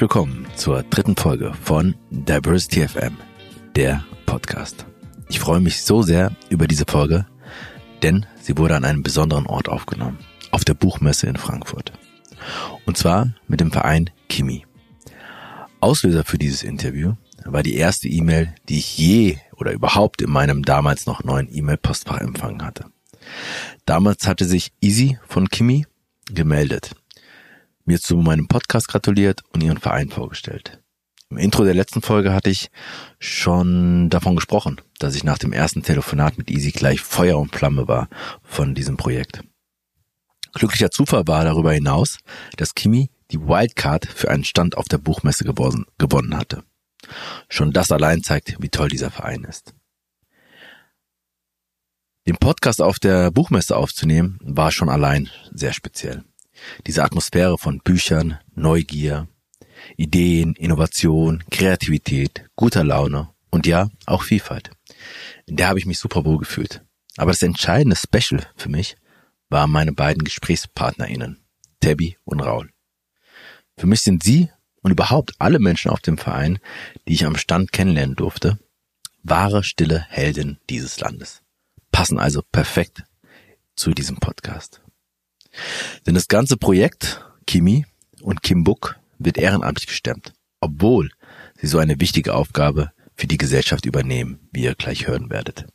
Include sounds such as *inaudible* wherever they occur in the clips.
Herzlich willkommen zur dritten Folge von Diversity FM, der Podcast. Ich freue mich so sehr über diese Folge, denn sie wurde an einem besonderen Ort aufgenommen, auf der Buchmesse in Frankfurt. Und zwar mit dem Verein Kimi. Auslöser für dieses Interview war die erste E-Mail, die ich je oder überhaupt in meinem damals noch neuen E-Mail-Postfach empfangen hatte. Damals hatte sich Easy von Kimi gemeldet mir zu meinem Podcast gratuliert und ihren Verein vorgestellt. Im Intro der letzten Folge hatte ich schon davon gesprochen, dass ich nach dem ersten Telefonat mit Easy gleich Feuer und Flamme war von diesem Projekt. Glücklicher Zufall war darüber hinaus, dass Kimi die Wildcard für einen Stand auf der Buchmesse gewonnen hatte. Schon das allein zeigt, wie toll dieser Verein ist. Den Podcast auf der Buchmesse aufzunehmen, war schon allein sehr speziell. Diese Atmosphäre von Büchern, Neugier, Ideen, Innovation, Kreativität, guter Laune und ja, auch Vielfalt. In der habe ich mich super wohl gefühlt. Aber das entscheidende Special für mich waren meine beiden GesprächspartnerInnen, Tabby und Raul. Für mich sind sie und überhaupt alle Menschen auf dem Verein, die ich am Stand kennenlernen durfte, wahre stille Heldin dieses Landes. Passen also perfekt zu diesem Podcast. Denn das ganze Projekt Kimi und Kimbuk wird ehrenamtlich gestemmt, obwohl sie so eine wichtige Aufgabe für die Gesellschaft übernehmen, wie ihr gleich hören werdet.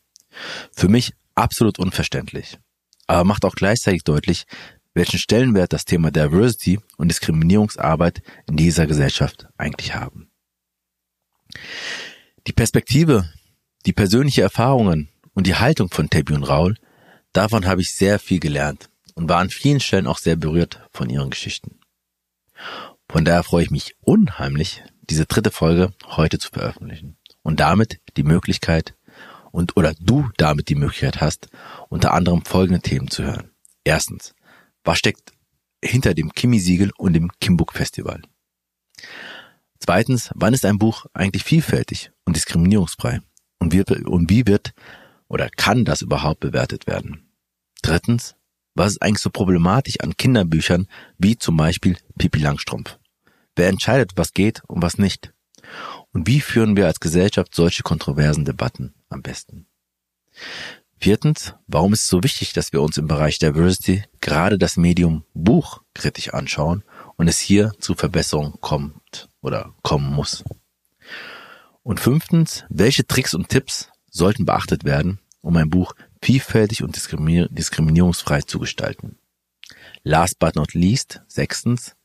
Für mich absolut unverständlich, aber macht auch gleichzeitig deutlich, welchen Stellenwert das Thema Diversity und Diskriminierungsarbeit in dieser Gesellschaft eigentlich haben. Die Perspektive, die persönliche Erfahrungen und die Haltung von Tabby und Raul, davon habe ich sehr viel gelernt und war an vielen Stellen auch sehr berührt von ihren Geschichten. Von daher freue ich mich unheimlich, diese dritte Folge heute zu veröffentlichen und damit die Möglichkeit und oder du damit die Möglichkeit hast, unter anderem folgende Themen zu hören. Erstens, was steckt hinter dem Kimi-Siegel und dem Kimbuk Festival? Zweitens, wann ist ein Buch eigentlich vielfältig und diskriminierungsfrei? Und wie, und wie wird oder kann das überhaupt bewertet werden? Drittens, was ist eigentlich so problematisch an Kinderbüchern wie zum Beispiel Pipi Langstrumpf? Wer entscheidet, was geht und was nicht? Und wie führen wir als Gesellschaft solche kontroversen Debatten am besten? Viertens, warum ist es so wichtig, dass wir uns im Bereich Diversity gerade das Medium Buch kritisch anschauen und es hier zu Verbesserungen kommt oder kommen muss? Und fünftens, welche Tricks und Tipps sollten beachtet werden, um ein Buch vielfältig und diskriminierungsfrei zu gestalten. Last but not least, sechstens,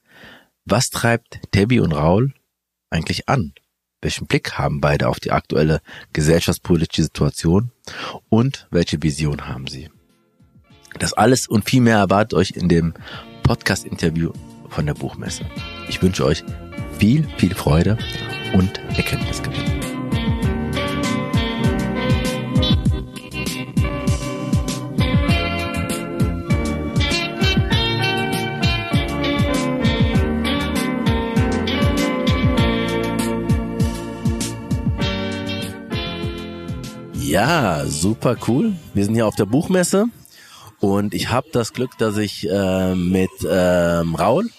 was treibt Tabby und Raul eigentlich an? Welchen Blick haben beide auf die aktuelle gesellschaftspolitische Situation und welche Vision haben sie? Das alles und viel mehr erwartet euch in dem Podcast-Interview von der Buchmesse. Ich wünsche euch viel, viel Freude und Erkenntnisgewinn. Ja, super cool. Wir sind hier auf der Buchmesse und ich habe das Glück, dass ich äh, mit ähm, Raul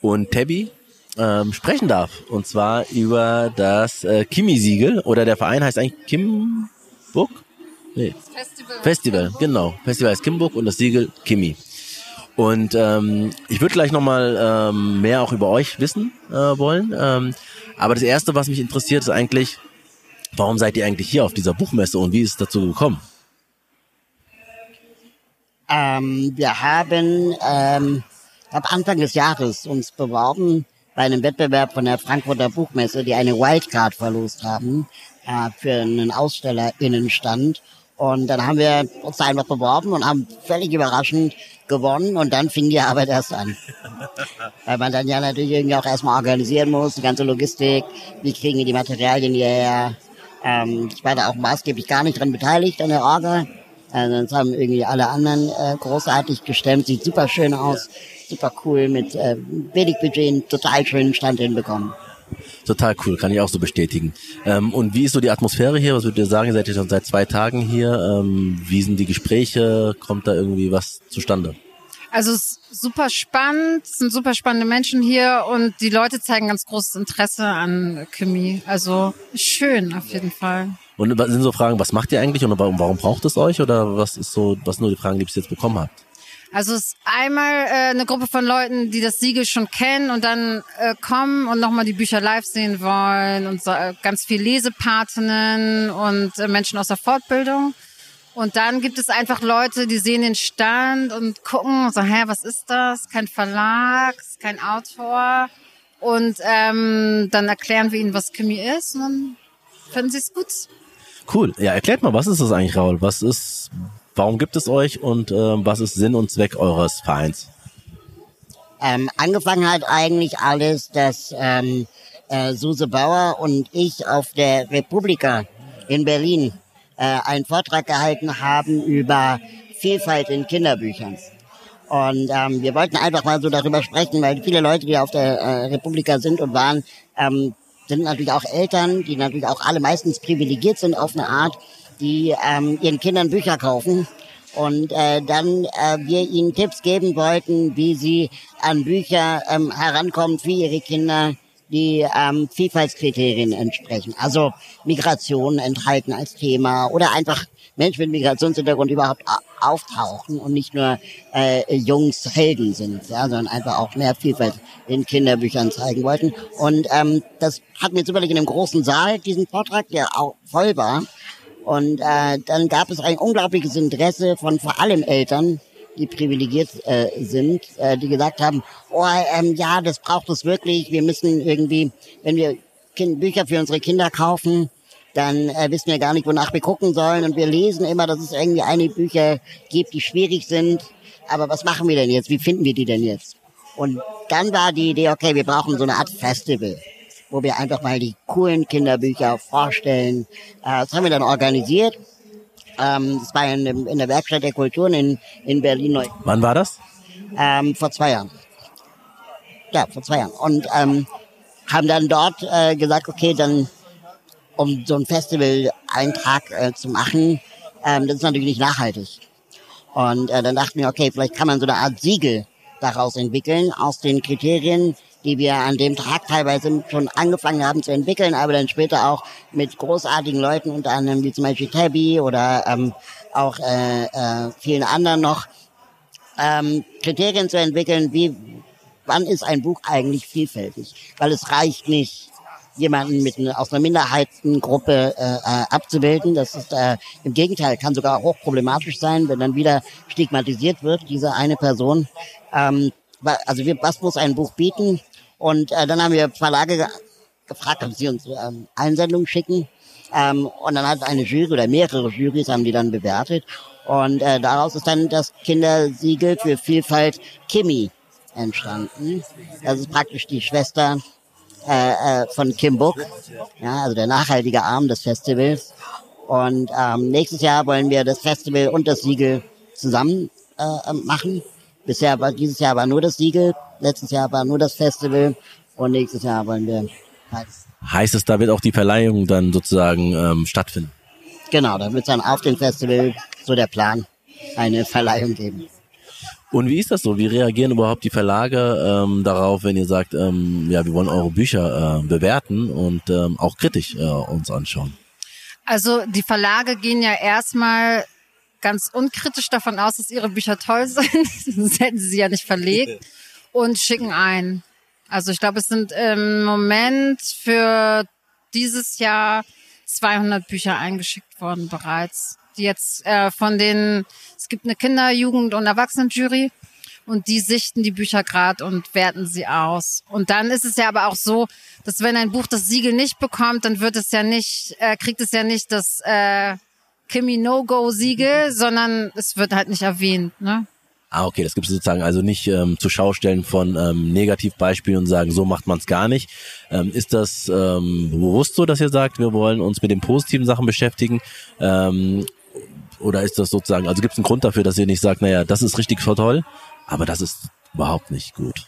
und Tabby ähm, sprechen darf. Und zwar über das äh, Kimi-Siegel oder der Verein heißt eigentlich Kim Book? Nee. Festival. Festival, genau. Festival heißt Kimburg und das Siegel Kimi. Und ähm, ich würde gleich nochmal ähm, mehr auch über euch wissen äh, wollen. Ähm, aber das Erste, was mich interessiert, ist eigentlich, Warum seid ihr eigentlich hier auf dieser Buchmesse und wie ist es dazu gekommen? Ähm, wir haben ähm, ab Anfang des Jahres uns beworben bei einem Wettbewerb von der Frankfurter Buchmesse, die eine Wildcard verlost haben äh, für einen Ausstellerinnenstand. Und dann haben wir uns einfach beworben und haben völlig überraschend gewonnen und dann fing die Arbeit erst an. *laughs* Weil man dann ja natürlich irgendwie auch erstmal organisieren muss, die ganze Logistik, wie kriegen wir die Materialien hierher, ähm, ich war da auch maßgeblich gar nicht dran beteiligt an der Orga. Äh, sonst haben irgendwie alle anderen äh, großartig gestemmt. Sieht super schön aus, super cool, mit äh, wenig Budget einen total schönen Stand hinbekommen. Total cool, kann ich auch so bestätigen. Ähm, und wie ist so die Atmosphäre hier? Was würdet ihr sagen? Ihr seid ja schon seit zwei Tagen hier. Ähm, wie sind die Gespräche? Kommt da irgendwie was zustande? Also es ist super spannend, es sind super spannende Menschen hier und die Leute zeigen ganz großes Interesse an Chemie. Also schön auf jeden Fall. Und sind so Fragen, was macht ihr eigentlich und warum braucht es euch oder was ist so, was nur die Fragen, die ihr bis jetzt bekommen habt? Also es ist einmal äh, eine Gruppe von Leuten, die das Siegel schon kennen und dann äh, kommen und nochmal die Bücher live sehen wollen und so, äh, ganz viel Lesepatinnen und äh, Menschen aus der Fortbildung. Und dann gibt es einfach Leute, die sehen den Stand und gucken so, hä, was ist das? Kein Verlag, kein Autor. Und ähm, dann erklären wir ihnen, was Chemie ist und dann finden sie es gut. Cool. Ja, erklärt mal, was ist das eigentlich, Raul? Was ist, warum gibt es euch und äh, was ist Sinn und Zweck eures Vereins? Ähm, angefangen hat eigentlich alles, dass ähm, äh, Suse Bauer und ich auf der Republika in Berlin äh, einen Vortrag gehalten haben über Vielfalt in Kinderbüchern. Und ähm, wir wollten einfach mal so darüber sprechen, weil viele Leute, die auf der äh, Republika sind und waren, ähm, sind natürlich auch Eltern, die natürlich auch alle meistens privilegiert sind auf eine Art, die ähm, ihren Kindern Bücher kaufen und äh, dann äh, wir ihnen Tipps geben wollten, wie sie an Bücher ähm, herankommen für ihre Kinder, die ähm, Vielfaltskriterien entsprechen. Also Migration enthalten als Thema oder einfach Menschen mit Migrationshintergrund überhaupt auftauchen und nicht nur äh, Jungs Helden sind, ja, sondern einfach auch mehr Vielfalt in Kinderbüchern zeigen wollten. Und ähm, das hatten wir zufällig in einem großen Saal, diesen Vortrag, der auch voll war. Und äh, dann gab es ein unglaubliches Interesse von vor allem Eltern, die privilegiert äh, sind, äh, die gesagt haben, oh ähm, ja, das braucht es wirklich. Wir müssen irgendwie, wenn wir kind Bücher für unsere Kinder kaufen, dann äh, wissen wir gar nicht, wonach wir gucken sollen. Und wir lesen immer, dass es irgendwie einige Bücher gibt, die schwierig sind. Aber was machen wir denn jetzt? Wie finden wir die denn jetzt? Und dann war die Idee, okay, wir brauchen so eine Art Festival, wo wir einfach mal die coolen Kinderbücher vorstellen. Äh, das haben wir dann organisiert. Ähm, das war in, in der Werkstatt der Kulturen in, in Berlin. Wann war das? Ähm, vor zwei Jahren. Ja, vor zwei Jahren. Und ähm, haben dann dort äh, gesagt, okay, dann um so ein Festival-Eintrag äh, zu machen, ähm, das ist natürlich nicht nachhaltig. Und äh, dann dachten wir, okay, vielleicht kann man so eine Art Siegel daraus entwickeln, aus den Kriterien, die wir an dem Tag teilweise schon angefangen haben zu entwickeln, aber dann später auch mit großartigen Leuten, unter anderem wie zum Beispiel Tabby oder ähm, auch äh, äh, vielen anderen noch, ähm, Kriterien zu entwickeln, wie wann ist ein Buch eigentlich vielfältig? Weil es reicht nicht, jemanden mit aus einer Minderheitengruppe äh, äh, abzubilden. Das ist äh, im Gegenteil kann sogar hochproblematisch sein, wenn dann wieder stigmatisiert wird diese eine Person. Ähm, also wir, was muss ein Buch bieten? Und äh, dann haben wir Verlage ge gefragt, ob sie uns ähm, Einsendungen schicken. Ähm, und dann hat eine Jury oder mehrere Jurys haben die dann bewertet. Und äh, daraus ist dann das Kindersiegel für Vielfalt Kimi entstanden. Das ist praktisch die Schwester äh, äh, von Kim Book, ja, also der nachhaltige Arm des Festivals. Und ähm, nächstes Jahr wollen wir das Festival und das Siegel zusammen äh, machen. Bisher war dieses Jahr war nur das Siegel, letztes Jahr war nur das Festival und nächstes Jahr wollen wir halt. Heißt es, da wird auch die Verleihung dann sozusagen ähm, stattfinden? Genau, da wird es dann auf dem Festival, so der Plan, eine Verleihung geben. Und wie ist das so? Wie reagieren überhaupt die Verlage ähm, darauf, wenn ihr sagt, ähm, ja, wir wollen eure Bücher äh, bewerten und ähm, auch kritisch äh, uns anschauen? Also die Verlage gehen ja erstmal ganz unkritisch davon aus, dass ihre Bücher toll *laughs* sind, sonst hätten sie sie ja nicht verlegt und schicken ein. Also ich glaube, es sind im Moment für dieses Jahr 200 Bücher eingeschickt worden bereits die jetzt äh, von den, es gibt eine Kinder-, Jugend- und Erwachsenenjury und die sichten die Bücher gerade und werten sie aus. Und dann ist es ja aber auch so, dass wenn ein Buch das Siegel nicht bekommt, dann wird es ja nicht, äh, kriegt es ja nicht das äh, Kimi No-Go-Siegel, *laughs* sondern es wird halt nicht erwähnt. Ne? Ah, okay, das gibt es sozusagen also nicht ähm, zu Schaustellen von ähm, Negativbeispielen und sagen, so macht man es gar nicht. Ähm, ist das ähm, bewusst so, dass ihr sagt, wir wollen uns mit den positiven Sachen beschäftigen? Ähm, oder ist das sozusagen, also gibt es einen Grund dafür, dass ihr nicht sagt, naja, das ist richtig toll, aber das ist überhaupt nicht gut?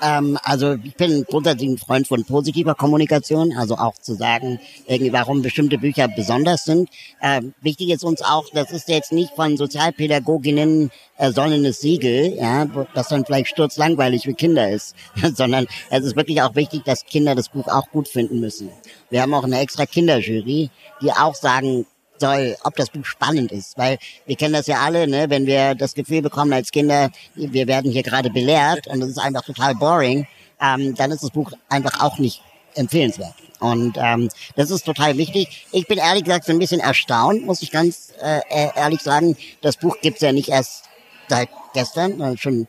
Ähm, also ich bin grundsätzlich ein Freund von positiver Kommunikation, also auch zu sagen, irgendwie, warum bestimmte Bücher besonders sind. Ähm, wichtig ist uns auch, das ist jetzt nicht von Sozialpädagoginnen äh, sonnenes Siegel, ja, das dann vielleicht sturzlangweilig für Kinder ist, *laughs* sondern es ist wirklich auch wichtig, dass Kinder das Buch auch gut finden müssen. Wir haben auch eine extra Kinderjury, die auch sagen, soll, ob das Buch spannend ist, weil wir kennen das ja alle, ne, wenn wir das Gefühl bekommen als Kinder, wir werden hier gerade belehrt und es ist einfach total boring, ähm, dann ist das Buch einfach auch nicht empfehlenswert. Und ähm, das ist total wichtig. Ich bin ehrlich gesagt so ein bisschen erstaunt, muss ich ganz äh, e-, ehrlich sagen. Das Buch gibt's ja nicht erst seit gestern, sondern schon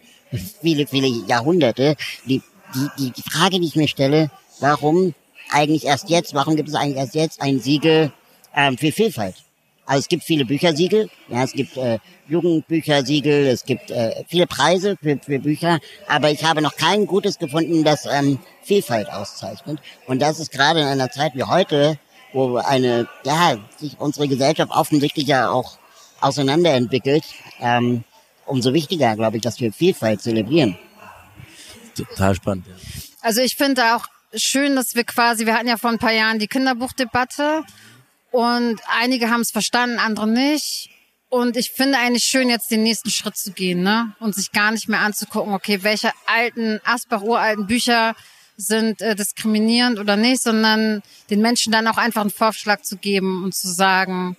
viele, viele Jahrhunderte. Die, die, die Frage, die ich mir stelle, warum eigentlich erst jetzt, warum gibt es eigentlich erst jetzt ein Siegel ähm, für Vielfalt. Also es gibt viele Büchersiegel, ja, es gibt äh, Jugendbüchersiegel, es gibt äh, viele Preise für, für Bücher, aber ich habe noch kein gutes gefunden, das ähm, Vielfalt auszeichnet. Und das ist gerade in einer Zeit wie heute, wo eine, ja, sich unsere Gesellschaft offensichtlich ja auch auseinanderentwickelt, ähm, umso wichtiger, glaube ich, dass wir Vielfalt zelebrieren. Total spannend. Ja. Also ich finde auch schön, dass wir quasi, wir hatten ja vor ein paar Jahren die Kinderbuchdebatte und einige haben es verstanden, andere nicht. Und ich finde eigentlich schön, jetzt den nächsten Schritt zu gehen, ne? Und sich gar nicht mehr anzugucken, okay, welche alten, Asbach uralten Bücher sind äh, diskriminierend oder nicht, sondern den Menschen dann auch einfach einen Vorschlag zu geben und zu sagen,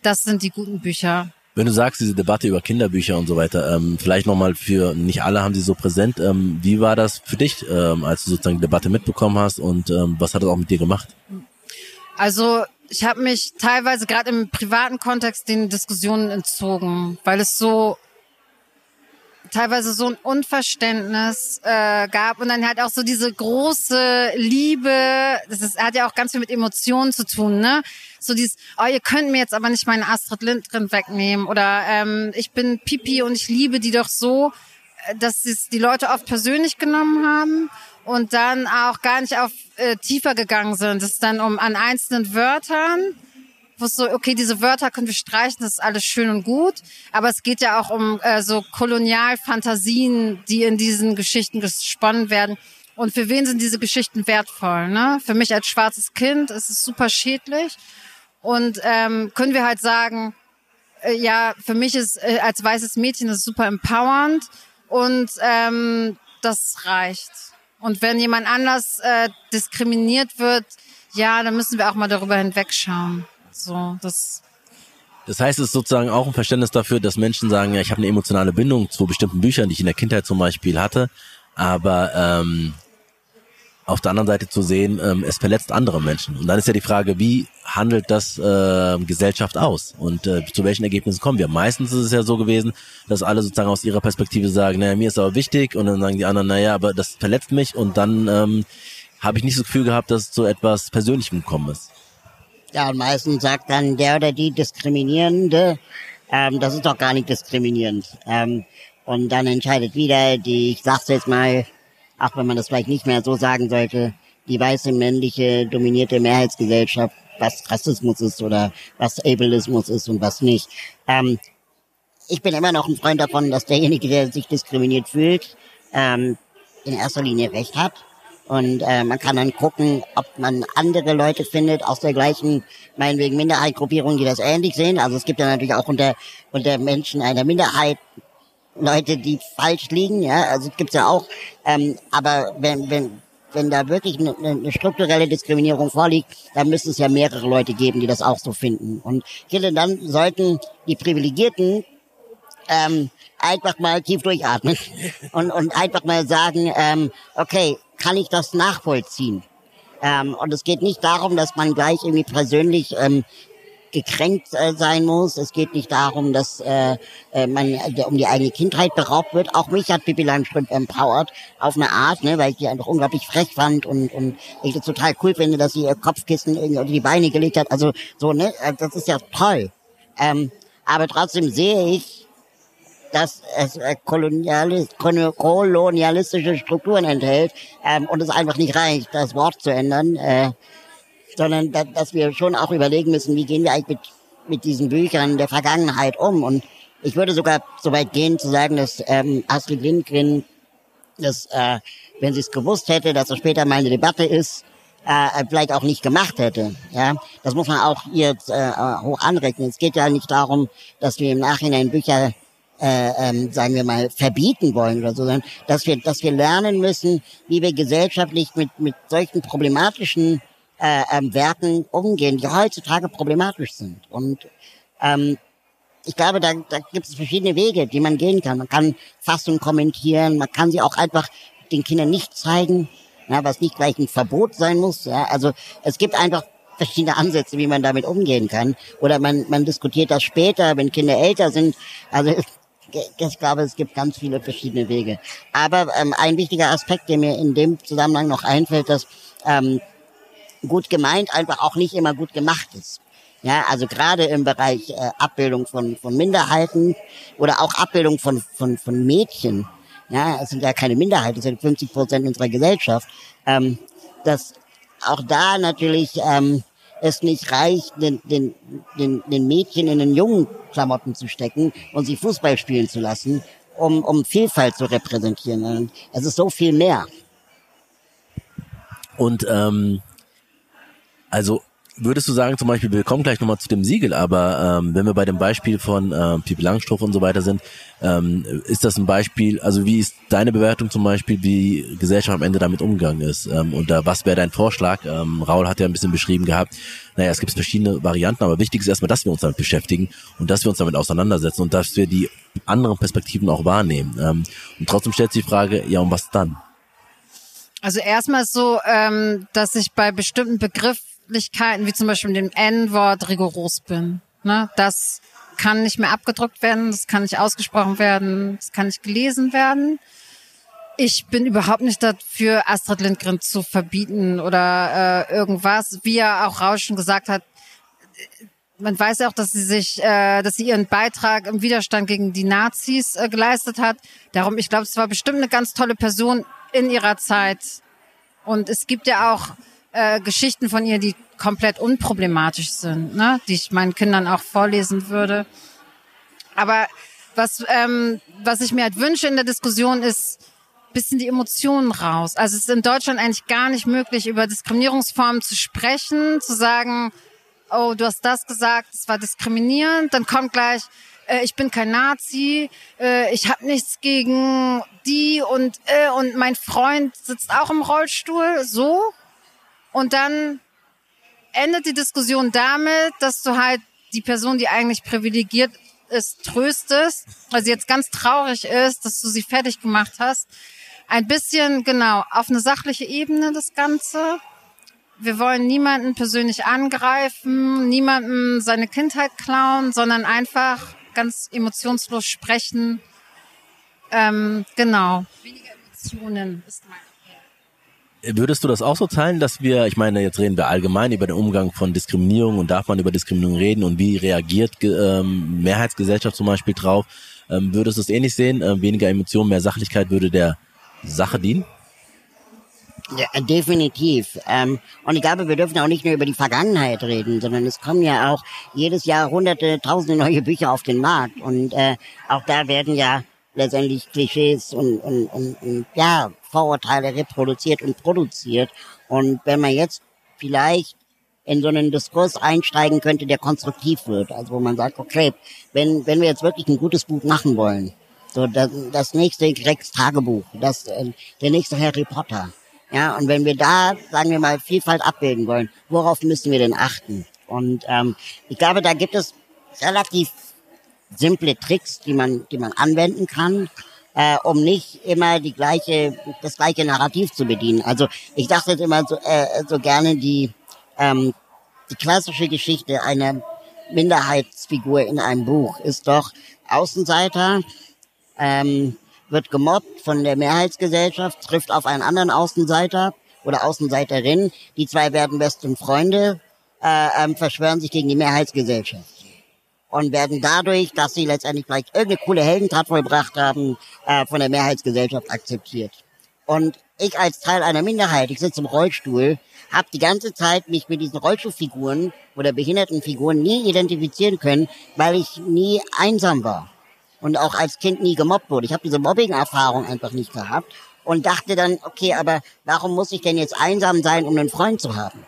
das sind die guten Bücher. Wenn du sagst, diese Debatte über Kinderbücher und so weiter, ähm, vielleicht nochmal für, nicht alle haben sie so präsent, ähm, wie war das für dich, ähm, als du sozusagen die Debatte mitbekommen hast und ähm, was hat das auch mit dir gemacht? Also ich habe mich teilweise gerade im privaten Kontext den Diskussionen entzogen, weil es so teilweise so ein Unverständnis äh, gab und dann halt auch so diese große Liebe, das ist, hat ja auch ganz viel mit Emotionen zu tun, ne? So dieses, oh, ihr könnt mir jetzt aber nicht meine Astrid Lindgren wegnehmen oder ähm, ich bin Pipi und ich liebe die doch so, äh, dass es die Leute oft persönlich genommen haben und dann auch gar nicht auf äh, tiefer gegangen sind. Es ist dann um an einzelnen Wörtern, wo es so, okay, diese Wörter können wir streichen, das ist alles schön und gut, aber es geht ja auch um äh, so Kolonialfantasien, die in diesen Geschichten gesponnen werden. Und für wen sind diese Geschichten wertvoll? Ne? Für mich als schwarzes Kind ist es super schädlich. Und ähm, können wir halt sagen, äh, ja, für mich ist äh, als weißes Mädchen ist super empowernd und ähm, das reicht. Und wenn jemand anders äh, diskriminiert wird, ja, dann müssen wir auch mal darüber hinwegschauen. So, das. Das heißt, es ist sozusagen auch ein Verständnis dafür, dass Menschen sagen, ja, ich habe eine emotionale Bindung zu bestimmten Büchern, die ich in der Kindheit zum Beispiel hatte, aber ähm, auf der anderen Seite zu sehen, ähm, es verletzt andere Menschen. Und dann ist ja die Frage, wie handelt das äh, Gesellschaft aus und äh, zu welchen Ergebnissen kommen wir? Meistens ist es ja so gewesen, dass alle sozusagen aus ihrer Perspektive sagen, naja, mir ist aber wichtig und dann sagen die anderen, naja, aber das verletzt mich und dann ähm, habe ich nicht das Gefühl gehabt, dass es zu etwas Persönlichem gekommen ist. Ja, und meistens sagt dann der oder die Diskriminierende, ähm, das ist doch gar nicht diskriminierend. Ähm, und dann entscheidet wieder die, ich sag's jetzt mal, auch wenn man das vielleicht nicht mehr so sagen sollte, die weiße männliche dominierte Mehrheitsgesellschaft, was Rassismus ist oder was Ableismus ist und was nicht. Ähm, ich bin immer noch ein Freund davon, dass derjenige, der sich diskriminiert fühlt, ähm, in erster Linie Recht hat. Und äh, man kann dann gucken, ob man andere Leute findet aus der gleichen, meinetwegen Minderheitgruppierung, die das ähnlich sehen. Also es gibt ja natürlich auch unter, unter Menschen einer Minderheit Leute, die falsch liegen, ja, also gibt's ja auch. Ähm, aber wenn, wenn, wenn da wirklich eine, eine strukturelle Diskriminierung vorliegt, dann müssen es ja mehrere Leute geben, die das auch so finden. Und ich finde, dann sollten die Privilegierten ähm, einfach mal tief durchatmen *laughs* und, und einfach mal sagen, ähm, okay, kann ich das nachvollziehen? Ähm, und es geht nicht darum, dass man gleich irgendwie persönlich ähm, gekränkt äh, sein muss. Es geht nicht darum, dass äh, äh, man äh, um die eigene Kindheit beraubt wird. Auch mich hat Pippi Langstrumpf empowert auf eine Art, ne, weil ich die einfach unglaublich frech fand und und ich das total cool finde, dass sie ihr Kopfkissen irgendwie unter die Beine gelegt hat. Also so ne, äh, das ist ja toll. Ähm, aber trotzdem sehe ich, dass es äh, kolonialis kolonialistische Strukturen enthält ähm, und es einfach nicht reicht, das Wort zu ändern. Äh, sondern da, dass wir schon auch überlegen müssen, wie gehen wir eigentlich mit, mit diesen Büchern der Vergangenheit um. Und ich würde sogar so weit gehen zu sagen, dass ähm, Astrid Lindgren das, äh, wenn sie es gewusst hätte, dass es später mal eine Debatte ist, äh, vielleicht auch nicht gemacht hätte. Ja, das muss man auch jetzt äh, hoch anrechnen. Es geht ja nicht darum, dass wir im Nachhinein Bücher äh, ähm, sagen wir mal, verbieten wollen oder so, sondern dass wir, dass wir lernen müssen, wie wir gesellschaftlich mit, mit solchen problematischen äh, ähm, Werken umgehen, die heutzutage problematisch sind. Und ähm, ich glaube, da, da gibt es verschiedene Wege, die man gehen kann. Man kann Fassungen kommentieren, man kann sie auch einfach den Kindern nicht zeigen, ja, was nicht gleich ein Verbot sein muss. Ja, also es gibt einfach verschiedene Ansätze, wie man damit umgehen kann. Oder man, man diskutiert das später, wenn Kinder älter sind. Also *laughs* ich glaube, es gibt ganz viele verschiedene Wege. Aber ähm, ein wichtiger Aspekt, der mir in dem Zusammenhang noch einfällt, dass ähm, gut gemeint einfach auch nicht immer gut gemacht ist. Ja, also gerade im Bereich äh, Abbildung von, von Minderheiten oder auch Abbildung von, von, von Mädchen. Ja, es sind ja keine Minderheiten, es sind 50 Prozent unserer Gesellschaft. Ähm, dass auch da natürlich ähm, es nicht reicht, den, den, den, den Mädchen in den jungen Klamotten zu stecken und sie Fußball spielen zu lassen, um, um Vielfalt zu repräsentieren. Es ist so viel mehr. Und ähm, also würdest du sagen, zum Beispiel, wir kommen gleich nochmal zu dem Siegel, aber ähm, wenn wir bei dem Beispiel von äh, Pipi Langstrumpf und so weiter sind, ähm, ist das ein Beispiel, also wie ist deine Bewertung zum Beispiel, wie Gesellschaft am Ende damit umgegangen ist? Ähm, und da, was wäre dein Vorschlag? Ähm, Raul hat ja ein bisschen beschrieben gehabt, naja, es gibt verschiedene Varianten, aber wichtig ist erstmal, dass wir uns damit beschäftigen und dass wir uns damit auseinandersetzen und dass wir die anderen Perspektiven auch wahrnehmen. Ähm, und trotzdem stellt sich die Frage, ja, und was dann? Also erstmal so, ähm, dass ich bei bestimmten Begriffen Begrifflichkeiten wie zum Beispiel dem N-Wort rigoros bin. Ne? Das kann nicht mehr abgedruckt werden, das kann nicht ausgesprochen werden, das kann nicht gelesen werden. Ich bin überhaupt nicht dafür, Astrid Lindgren zu verbieten oder äh, irgendwas. Wie er auch Rausch schon gesagt hat, man weiß ja auch, dass sie sich, äh, dass sie ihren Beitrag im Widerstand gegen die Nazis äh, geleistet hat. Darum, ich glaube, es war bestimmt eine ganz tolle Person in ihrer Zeit. Und es gibt ja auch äh, Geschichten von ihr, die komplett unproblematisch sind, ne? die ich meinen Kindern auch vorlesen würde. Aber was, ähm, was ich mir halt wünsche in der Diskussion ist, bisschen die Emotionen raus. Also es ist in Deutschland eigentlich gar nicht möglich, über Diskriminierungsformen zu sprechen, zu sagen, oh, du hast das gesagt, es war diskriminierend, dann kommt gleich, äh, ich bin kein Nazi, äh, ich habe nichts gegen die und äh, und mein Freund sitzt auch im Rollstuhl, so und dann endet die Diskussion damit, dass du halt die Person, die eigentlich privilegiert ist, tröstest, weil sie jetzt ganz traurig ist, dass du sie fertig gemacht hast. Ein bisschen, genau, auf eine sachliche Ebene das Ganze. Wir wollen niemanden persönlich angreifen, niemanden seine Kindheit klauen, sondern einfach ganz emotionslos sprechen. Ähm, genau. Weniger Emotionen ist mein Würdest du das auch so teilen, dass wir, ich meine, jetzt reden wir allgemein über den Umgang von Diskriminierung und darf man über Diskriminierung reden und wie reagiert ähm, Mehrheitsgesellschaft zum Beispiel drauf? Ähm, würdest du es ähnlich sehen? Ähm, weniger Emotionen, mehr Sachlichkeit würde der Sache dienen? Ja, definitiv. Ähm, und ich glaube, wir dürfen auch nicht nur über die Vergangenheit reden, sondern es kommen ja auch jedes Jahr hunderte, tausende neue Bücher auf den Markt. Und äh, auch da werden ja letztendlich Klischees und, und, und, und ja, Vorurteile reproduziert und produziert. Und wenn man jetzt vielleicht in so einen Diskurs einsteigen könnte, der konstruktiv wird, also wo man sagt, okay, wenn, wenn wir jetzt wirklich ein gutes Buch machen wollen, so das, das nächste Gregs Tagebuch, das, äh, der nächste Harry Potter, ja, und wenn wir da, sagen wir mal, Vielfalt abbilden wollen, worauf müssen wir denn achten? Und ähm, ich glaube, da gibt es relativ simple Tricks, die man, die man anwenden kann, äh, um nicht immer die gleiche, das gleiche Narrativ zu bedienen. Also ich dachte immer so, äh, so gerne die, ähm, die klassische Geschichte einer Minderheitsfigur in einem Buch ist doch Außenseiter, ähm, wird gemobbt von der Mehrheitsgesellschaft, trifft auf einen anderen Außenseiter oder Außenseiterin. Die zwei werden besten Freunde, äh, ähm, verschwören sich gegen die Mehrheitsgesellschaft und werden dadurch, dass sie letztendlich vielleicht irgendeine coole Heldentat vollbracht haben, äh, von der Mehrheitsgesellschaft akzeptiert. Und ich als Teil einer Minderheit, ich sitze im Rollstuhl, habe die ganze Zeit mich mit diesen Rollstuhlfiguren oder Behindertenfiguren nie identifizieren können, weil ich nie einsam war und auch als Kind nie gemobbt wurde. Ich habe diese Mobbing-Erfahrung einfach nicht gehabt und dachte dann, okay, aber warum muss ich denn jetzt einsam sein, um einen Freund zu haben?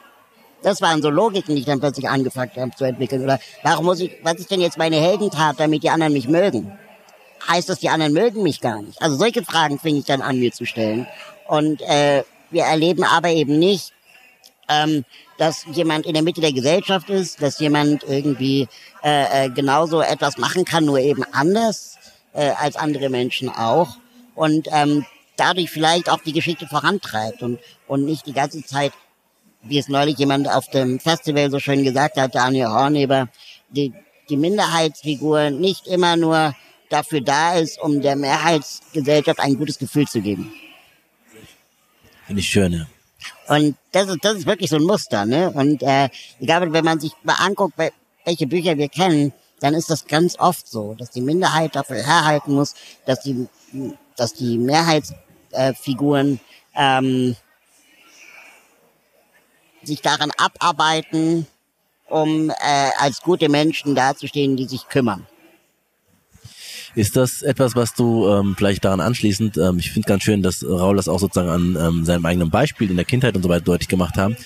Das waren so Logiken, die ich dann plötzlich angefangen habe zu entwickeln. Oder warum muss ich, was ist denn jetzt meine Heldentat, damit die anderen mich mögen? Heißt das, die anderen mögen mich gar nicht? Also solche Fragen fing ich dann an, mir zu stellen. Und äh, wir erleben aber eben nicht, ähm, dass jemand in der Mitte der Gesellschaft ist, dass jemand irgendwie äh, äh, genauso etwas machen kann, nur eben anders äh, als andere Menschen auch. Und ähm, dadurch vielleicht auch die Geschichte vorantreibt und, und nicht die ganze Zeit wie es neulich jemand auf dem Festival so schön gesagt hat, Daniel Horneber, die, die Minderheitsfigur nicht immer nur dafür da ist, um der Mehrheitsgesellschaft ein gutes Gefühl zu geben. Finde ich schön, ja. Und das ist, das ist wirklich so ein Muster, ne? Und äh, ich glaube, wenn man sich mal anguckt, welche Bücher wir kennen, dann ist das ganz oft so, dass die Minderheit dafür herhalten muss, dass die, dass die Mehrheitsfiguren ähm, sich daran abarbeiten, um äh, als gute Menschen dazustehen, die sich kümmern. Ist das etwas, was du ähm, vielleicht daran anschließend, ähm, ich finde ganz schön, dass Raul das auch sozusagen an ähm, seinem eigenen Beispiel in der Kindheit und so weiter deutlich gemacht haben.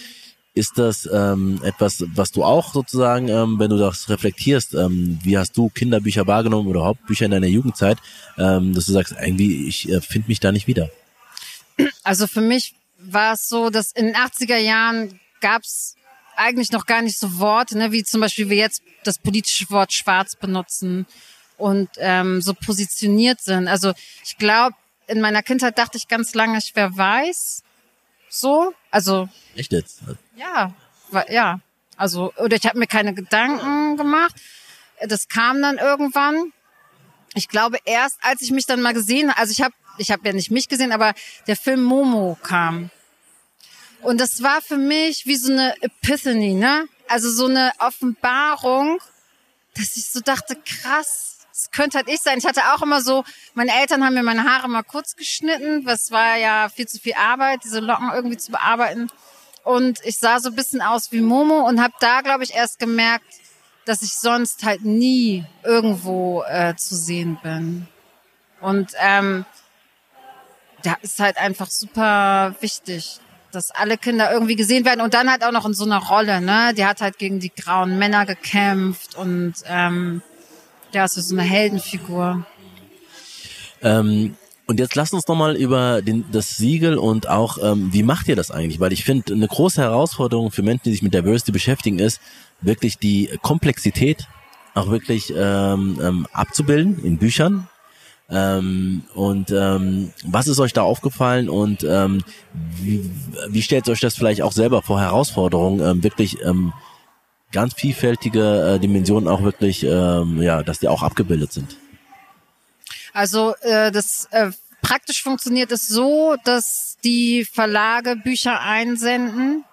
Ist das ähm, etwas, was du auch sozusagen, ähm, wenn du das reflektierst, ähm, wie hast du Kinderbücher wahrgenommen oder Hauptbücher in deiner Jugendzeit, ähm, dass du sagst, irgendwie, ich äh, finde mich da nicht wieder? Also für mich war es so, dass in den 80er Jahren gab es eigentlich noch gar nicht so Worte, ne, wie zum Beispiel wir jetzt das politische Wort schwarz benutzen und ähm, so positioniert sind. Also ich glaube, in meiner Kindheit dachte ich ganz lange, ich wäre weiß. So, also. Echt jetzt? Ja, war, ja. Also, oder ich habe mir keine Gedanken gemacht. Das kam dann irgendwann. Ich glaube erst, als ich mich dann mal gesehen, also ich habe, ich habe ja nicht mich gesehen, aber der Film Momo kam. Und das war für mich wie so eine Epiphany, ne? Also so eine Offenbarung, dass ich so dachte, krass, es könnte halt ich sein. Ich hatte auch immer so, meine Eltern haben mir meine Haare mal kurz geschnitten, was war ja viel zu viel Arbeit, diese Locken irgendwie zu bearbeiten. Und ich sah so ein bisschen aus wie Momo und habe da, glaube ich, erst gemerkt, dass ich sonst halt nie irgendwo äh, zu sehen bin. Und ähm, da ist halt einfach super wichtig, dass alle Kinder irgendwie gesehen werden und dann halt auch noch in so einer Rolle, ne? Die hat halt gegen die grauen Männer gekämpft und ähm, ja, ist so eine Heldenfigur. Ähm, und jetzt lass uns nochmal über den, das Siegel und auch, ähm, wie macht ihr das eigentlich? Weil ich finde, eine große Herausforderung für Menschen, die sich mit Diversity beschäftigen, ist wirklich die Komplexität auch wirklich ähm, ähm, abzubilden in Büchern, ähm, und ähm, was ist euch da aufgefallen und ähm, wie, wie stellt euch das vielleicht auch selber vor Herausforderungen, ähm, wirklich ähm, ganz vielfältige äh, Dimensionen auch wirklich, ähm, ja, dass die auch abgebildet sind? Also äh, das äh, praktisch funktioniert es so, dass die Verlage Bücher einsenden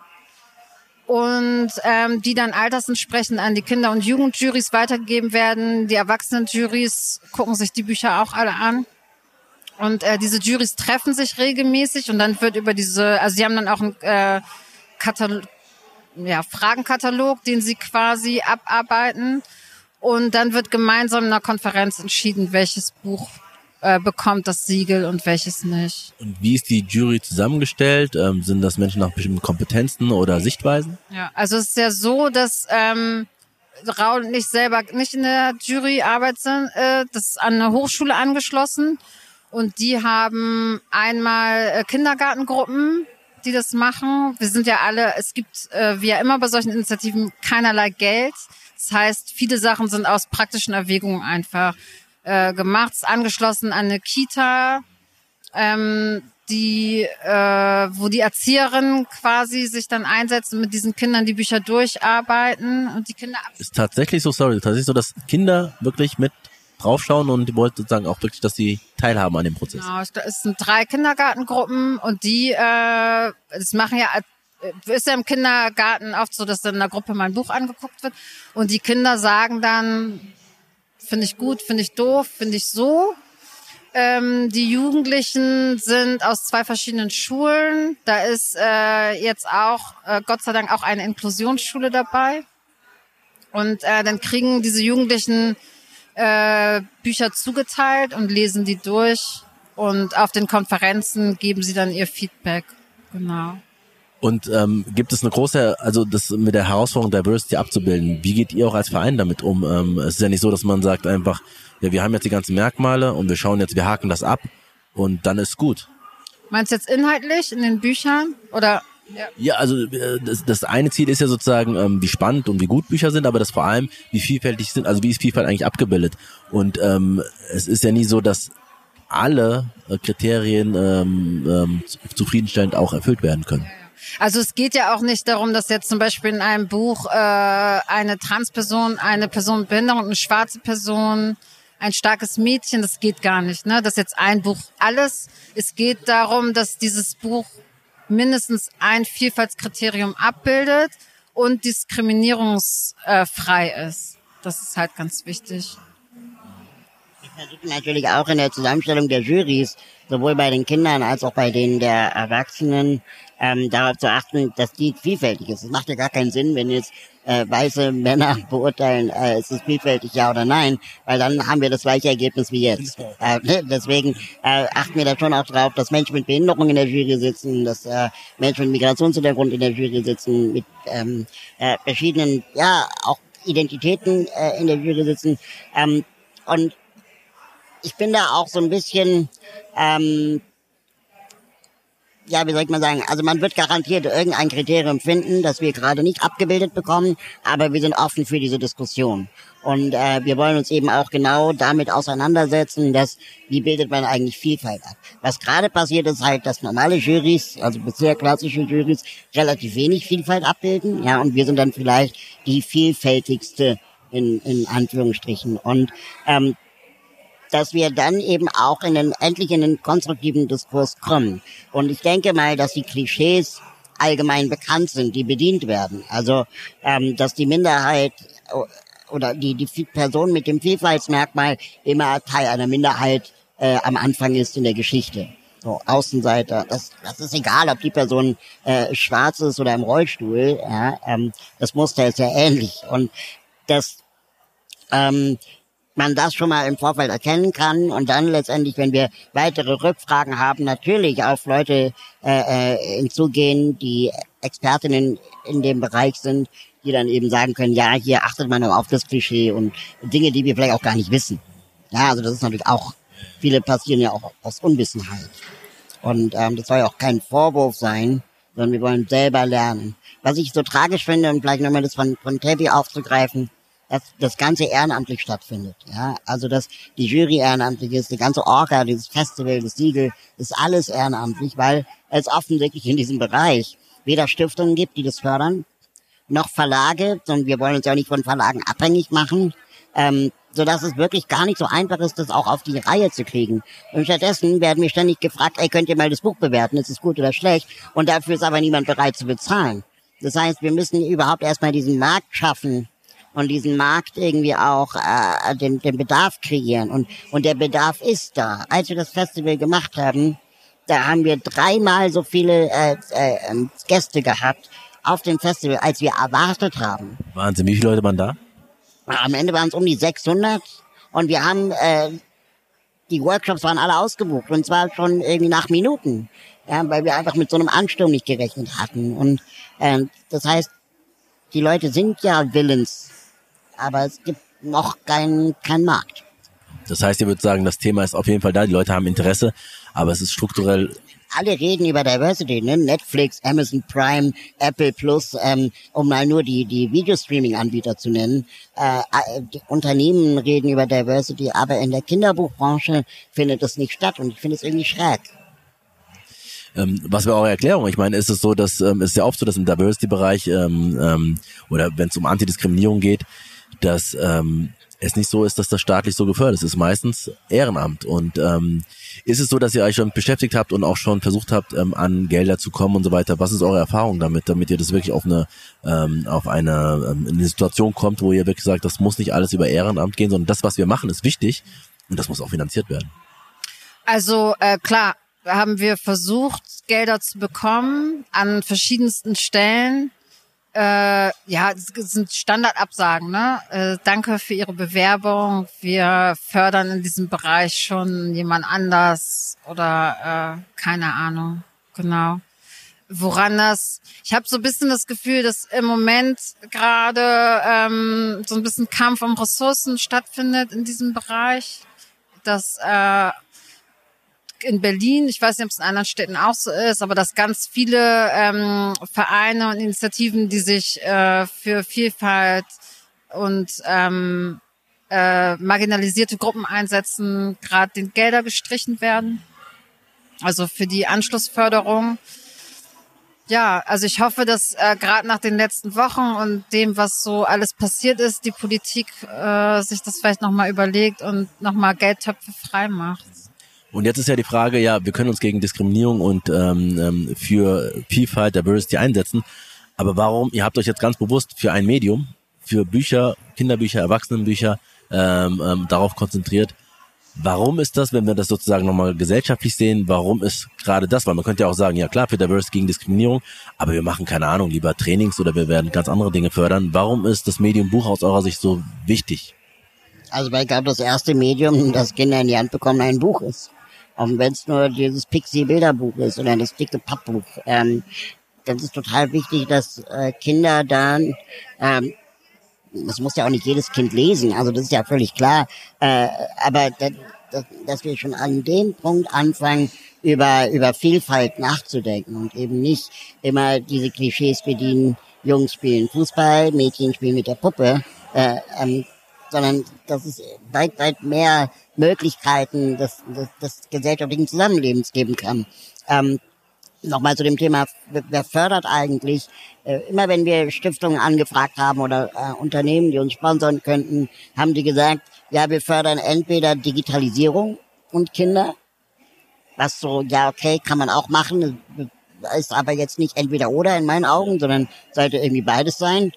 und ähm, die dann altersentsprechend an die Kinder- und Jugendjurys weitergegeben werden. Die Erwachsenenjurys gucken sich die Bücher auch alle an. Und äh, diese Jurys treffen sich regelmäßig und dann wird über diese, also sie haben dann auch einen äh, Katalog, ja, Fragenkatalog, den sie quasi abarbeiten. Und dann wird gemeinsam in einer Konferenz entschieden, welches Buch äh, bekommt das Siegel und welches nicht. Und wie ist die Jury zusammengestellt? Ähm, sind das Menschen nach bestimmten Kompetenzen oder Sichtweisen? Ja, also es ist ja so, dass ähm, Raul und ich selber nicht in der Juryarbeit sind. Äh, das ist an eine Hochschule angeschlossen und die haben einmal äh, Kindergartengruppen, die das machen. Wir sind ja alle, es gibt äh, wie ja immer bei solchen Initiativen keinerlei Geld. Das heißt, viele Sachen sind aus praktischen Erwägungen einfach äh, gemacht, ist angeschlossen an eine Kita, ähm, die, äh, wo die Erzieherinnen quasi sich dann einsetzen und mit diesen Kindern die Bücher durcharbeiten und die Kinder. Ist tatsächlich so, sorry, tatsächlich so, dass Kinder wirklich mit draufschauen und die wollen sozusagen auch wirklich, dass sie teilhaben an dem Prozess. Genau, es sind drei Kindergartengruppen und die, äh, das machen ja äh, ist ja im Kindergarten oft so, dass dann in der Gruppe mal ein Buch angeguckt wird und die Kinder sagen dann, finde ich gut, finde ich doof, finde ich so. Ähm, die Jugendlichen sind aus zwei verschiedenen Schulen. Da ist äh, jetzt auch, äh, Gott sei Dank, auch eine Inklusionsschule dabei. Und äh, dann kriegen diese Jugendlichen äh, Bücher zugeteilt und lesen die durch und auf den Konferenzen geben sie dann ihr Feedback. Genau. Und ähm, gibt es eine große, also das mit der Herausforderung Diversity abzubilden, wie geht ihr auch als Verein damit um? Ähm, es ist ja nicht so, dass man sagt einfach, ja, wir haben jetzt die ganzen Merkmale und wir schauen jetzt, wir haken das ab und dann ist gut. Meinst du jetzt inhaltlich in den Büchern oder? Ja, ja also äh, das, das eine Ziel ist ja sozusagen, ähm, wie spannend und wie gut Bücher sind, aber das vor allem, wie vielfältig sind, also wie ist Vielfalt eigentlich abgebildet. Und ähm, es ist ja nie so, dass alle äh, Kriterien ähm, ähm, zufriedenstellend auch erfüllt werden können. Also es geht ja auch nicht darum, dass jetzt zum Beispiel in einem Buch äh, eine Transperson, eine Person mit Behinderung, eine schwarze Person, ein starkes Mädchen, das geht gar nicht. Ne? Das ist jetzt ein Buch alles. Es geht darum, dass dieses Buch mindestens ein Vielfaltskriterium abbildet und diskriminierungsfrei ist. Das ist halt ganz wichtig. Wir versuchen natürlich auch in der Zusammenstellung der Jurys, sowohl bei den Kindern als auch bei denen der Erwachsenen, ähm, darauf zu achten, dass die vielfältig ist. Es macht ja gar keinen Sinn, wenn jetzt äh, weiße Männer *laughs* beurteilen, äh, ist es vielfältig, ja oder nein, weil dann haben wir das gleiche Ergebnis wie jetzt. Äh, ne? deswegen äh, achten wir da schon auch drauf, dass Menschen mit Behinderung in der Jury sitzen, dass äh, Menschen mit Migrationshintergrund in der Jury sitzen, mit ähm, äh, verschiedenen, ja, auch Identitäten äh, in der Jury sitzen. Ähm, und ich bin da auch so ein bisschen ähm, ja, wie soll ich mal sagen, also man wird garantiert irgendein Kriterium finden, das wir gerade nicht abgebildet bekommen, aber wir sind offen für diese Diskussion. Und äh, wir wollen uns eben auch genau damit auseinandersetzen, dass wie bildet man eigentlich Vielfalt ab. Was gerade passiert ist halt, dass normale Jurys, also bisher klassische Jurys, relativ wenig Vielfalt abbilden, ja, und wir sind dann vielleicht die vielfältigste in, in Anführungsstrichen. Und ähm, dass wir dann eben auch in den, endlich in den konstruktiven Diskurs kommen. Und ich denke mal, dass die Klischees allgemein bekannt sind, die bedient werden. Also, ähm, dass die Minderheit oder die, die Person mit dem Vielfaltsmerkmal immer Teil einer Minderheit äh, am Anfang ist in der Geschichte. So, Außenseiter, das, das ist egal, ob die Person äh, schwarz ist oder im Rollstuhl, ja, ähm, das Muster ist ja ähnlich. Und das ähm, man das schon mal im Vorfeld erkennen kann und dann letztendlich, wenn wir weitere Rückfragen haben, natürlich auf Leute äh, äh, hinzugehen, die Expertinnen in dem Bereich sind, die dann eben sagen können, ja, hier achtet man auf das Klischee und Dinge, die wir vielleicht auch gar nicht wissen. Ja, also das ist natürlich auch, viele passieren ja auch aus Unwissenheit. Und ähm, das soll ja auch kein Vorwurf sein, sondern wir wollen selber lernen. Was ich so tragisch finde, und vielleicht nochmal das von, von Tevi aufzugreifen, dass das Ganze ehrenamtlich stattfindet. Ja, also dass die Jury ehrenamtlich ist, die ganze Orga, dieses Festival, das Siegel, ist alles ehrenamtlich, weil es offensichtlich in diesem Bereich weder Stiftungen gibt, die das fördern, noch Verlage, und wir wollen uns ja nicht von Verlagen abhängig machen, ähm, so dass es wirklich gar nicht so einfach ist, das auch auf die Reihe zu kriegen. Und stattdessen werden wir ständig gefragt, ey, könnt ihr mal das Buch bewerten, ist es gut oder schlecht? Und dafür ist aber niemand bereit zu bezahlen. Das heißt, wir müssen überhaupt erstmal diesen Markt schaffen, und diesen Markt irgendwie auch äh, den, den Bedarf kreieren. Und, und der Bedarf ist da. Als wir das Festival gemacht haben, da haben wir dreimal so viele äh, äh, ähm, Gäste gehabt auf dem Festival, als wir erwartet haben. Wahnsinn, wie viele Leute waren da? Am Ende waren es um die 600 und wir haben, äh, die Workshops waren alle ausgebucht und zwar schon irgendwie nach Minuten, ja, weil wir einfach mit so einem Ansturm nicht gerechnet hatten. Und äh, das heißt, die Leute sind ja willens, aber es gibt noch keinen kein Markt. Das heißt, ihr würdet sagen, das Thema ist auf jeden Fall da, die Leute haben Interesse, aber es ist strukturell alle reden über Diversity, ne? Netflix, Amazon Prime, Apple Plus, ähm, um mal nur die die Videostreaming-Anbieter zu nennen. Äh, äh Unternehmen reden über Diversity, aber in der Kinderbuchbranche findet das nicht statt und ich finde es irgendwie schräg. Ähm, was wäre eure Erklärung? Ich meine, ist es so, dass ähm, ist ja oft so, dass im Diversity-Bereich ähm, ähm, oder wenn es um Antidiskriminierung geht, dass ähm, es nicht so ist, dass das staatlich so gefördert ist. Es ist meistens Ehrenamt. Und ähm, ist es so, dass ihr euch schon beschäftigt habt und auch schon versucht habt, ähm, an Gelder zu kommen und so weiter? Was ist eure Erfahrung damit, damit ihr das wirklich auf eine ähm, auf eine, ähm, eine Situation kommt, wo ihr wirklich sagt, das muss nicht alles über Ehrenamt gehen, sondern das, was wir machen, ist wichtig und das muss auch finanziert werden. Also äh, klar, haben wir versucht, Gelder zu bekommen an verschiedensten Stellen Äh, ja, das sind Standardabsagen. Ne? Äh, danke für Ihre Bewerbung. Wir fördern in diesem Bereich schon jemand anders oder äh, keine Ahnung. Genau. Woran das? Ich habe so ein bisschen das Gefühl, dass im Moment gerade ähm, so ein bisschen Kampf um Ressourcen stattfindet in diesem Bereich. Dass äh, in Berlin, ich weiß nicht, ob es in anderen Städten auch so ist, aber dass ganz viele ähm, Vereine und Initiativen, die sich äh, für Vielfalt und ähm, äh, marginalisierte Gruppen einsetzen, gerade den Gelder gestrichen werden. Also für die Anschlussförderung. Ja, also ich hoffe, dass äh, gerade nach den letzten Wochen und dem, was so alles passiert ist, die Politik äh, sich das vielleicht nochmal überlegt und nochmal Geldtöpfe frei macht. Und jetzt ist ja die Frage, ja, wir können uns gegen Diskriminierung und ähm, ähm, für Vielfalt, Diversity einsetzen. Aber warum, ihr habt euch jetzt ganz bewusst für ein Medium, für Bücher, Kinderbücher, Erwachsenenbücher ähm, ähm, darauf konzentriert. Warum ist das, wenn wir das sozusagen nochmal gesellschaftlich sehen, warum ist gerade das? Weil man könnte ja auch sagen, ja klar, für Diversity gegen Diskriminierung, aber wir machen keine Ahnung, lieber Trainings oder wir werden ganz andere Dinge fördern. Warum ist das Medium Buch aus eurer Sicht so wichtig? Also weil ich glaube, das erste Medium, das Kinder in die Hand bekommen, ein Buch ist. Auch wenn es nur dieses Pixie-Bilderbuch ist oder das dicke Pappbuch. Ähm, das ist total wichtig, dass äh, Kinder dann, ähm, das muss ja auch nicht jedes Kind lesen, also das ist ja völlig klar, äh, aber dass, dass wir schon an dem Punkt anfangen, über, über Vielfalt nachzudenken und eben nicht immer diese Klischees bedienen, Jungs spielen Fußball, Mädchen spielen mit der Puppe, äh, ähm, sondern dass es weit, weit mehr Möglichkeiten des, des, des gesellschaftlichen Zusammenlebens geben kann. Ähm, Nochmal zu dem Thema, wer fördert eigentlich? Äh, immer wenn wir Stiftungen angefragt haben oder äh, Unternehmen, die uns sponsern könnten, haben die gesagt, ja, wir fördern entweder Digitalisierung und Kinder, was so, ja, okay, kann man auch machen, ist aber jetzt nicht entweder oder in meinen Augen, sondern sollte irgendwie beides sein.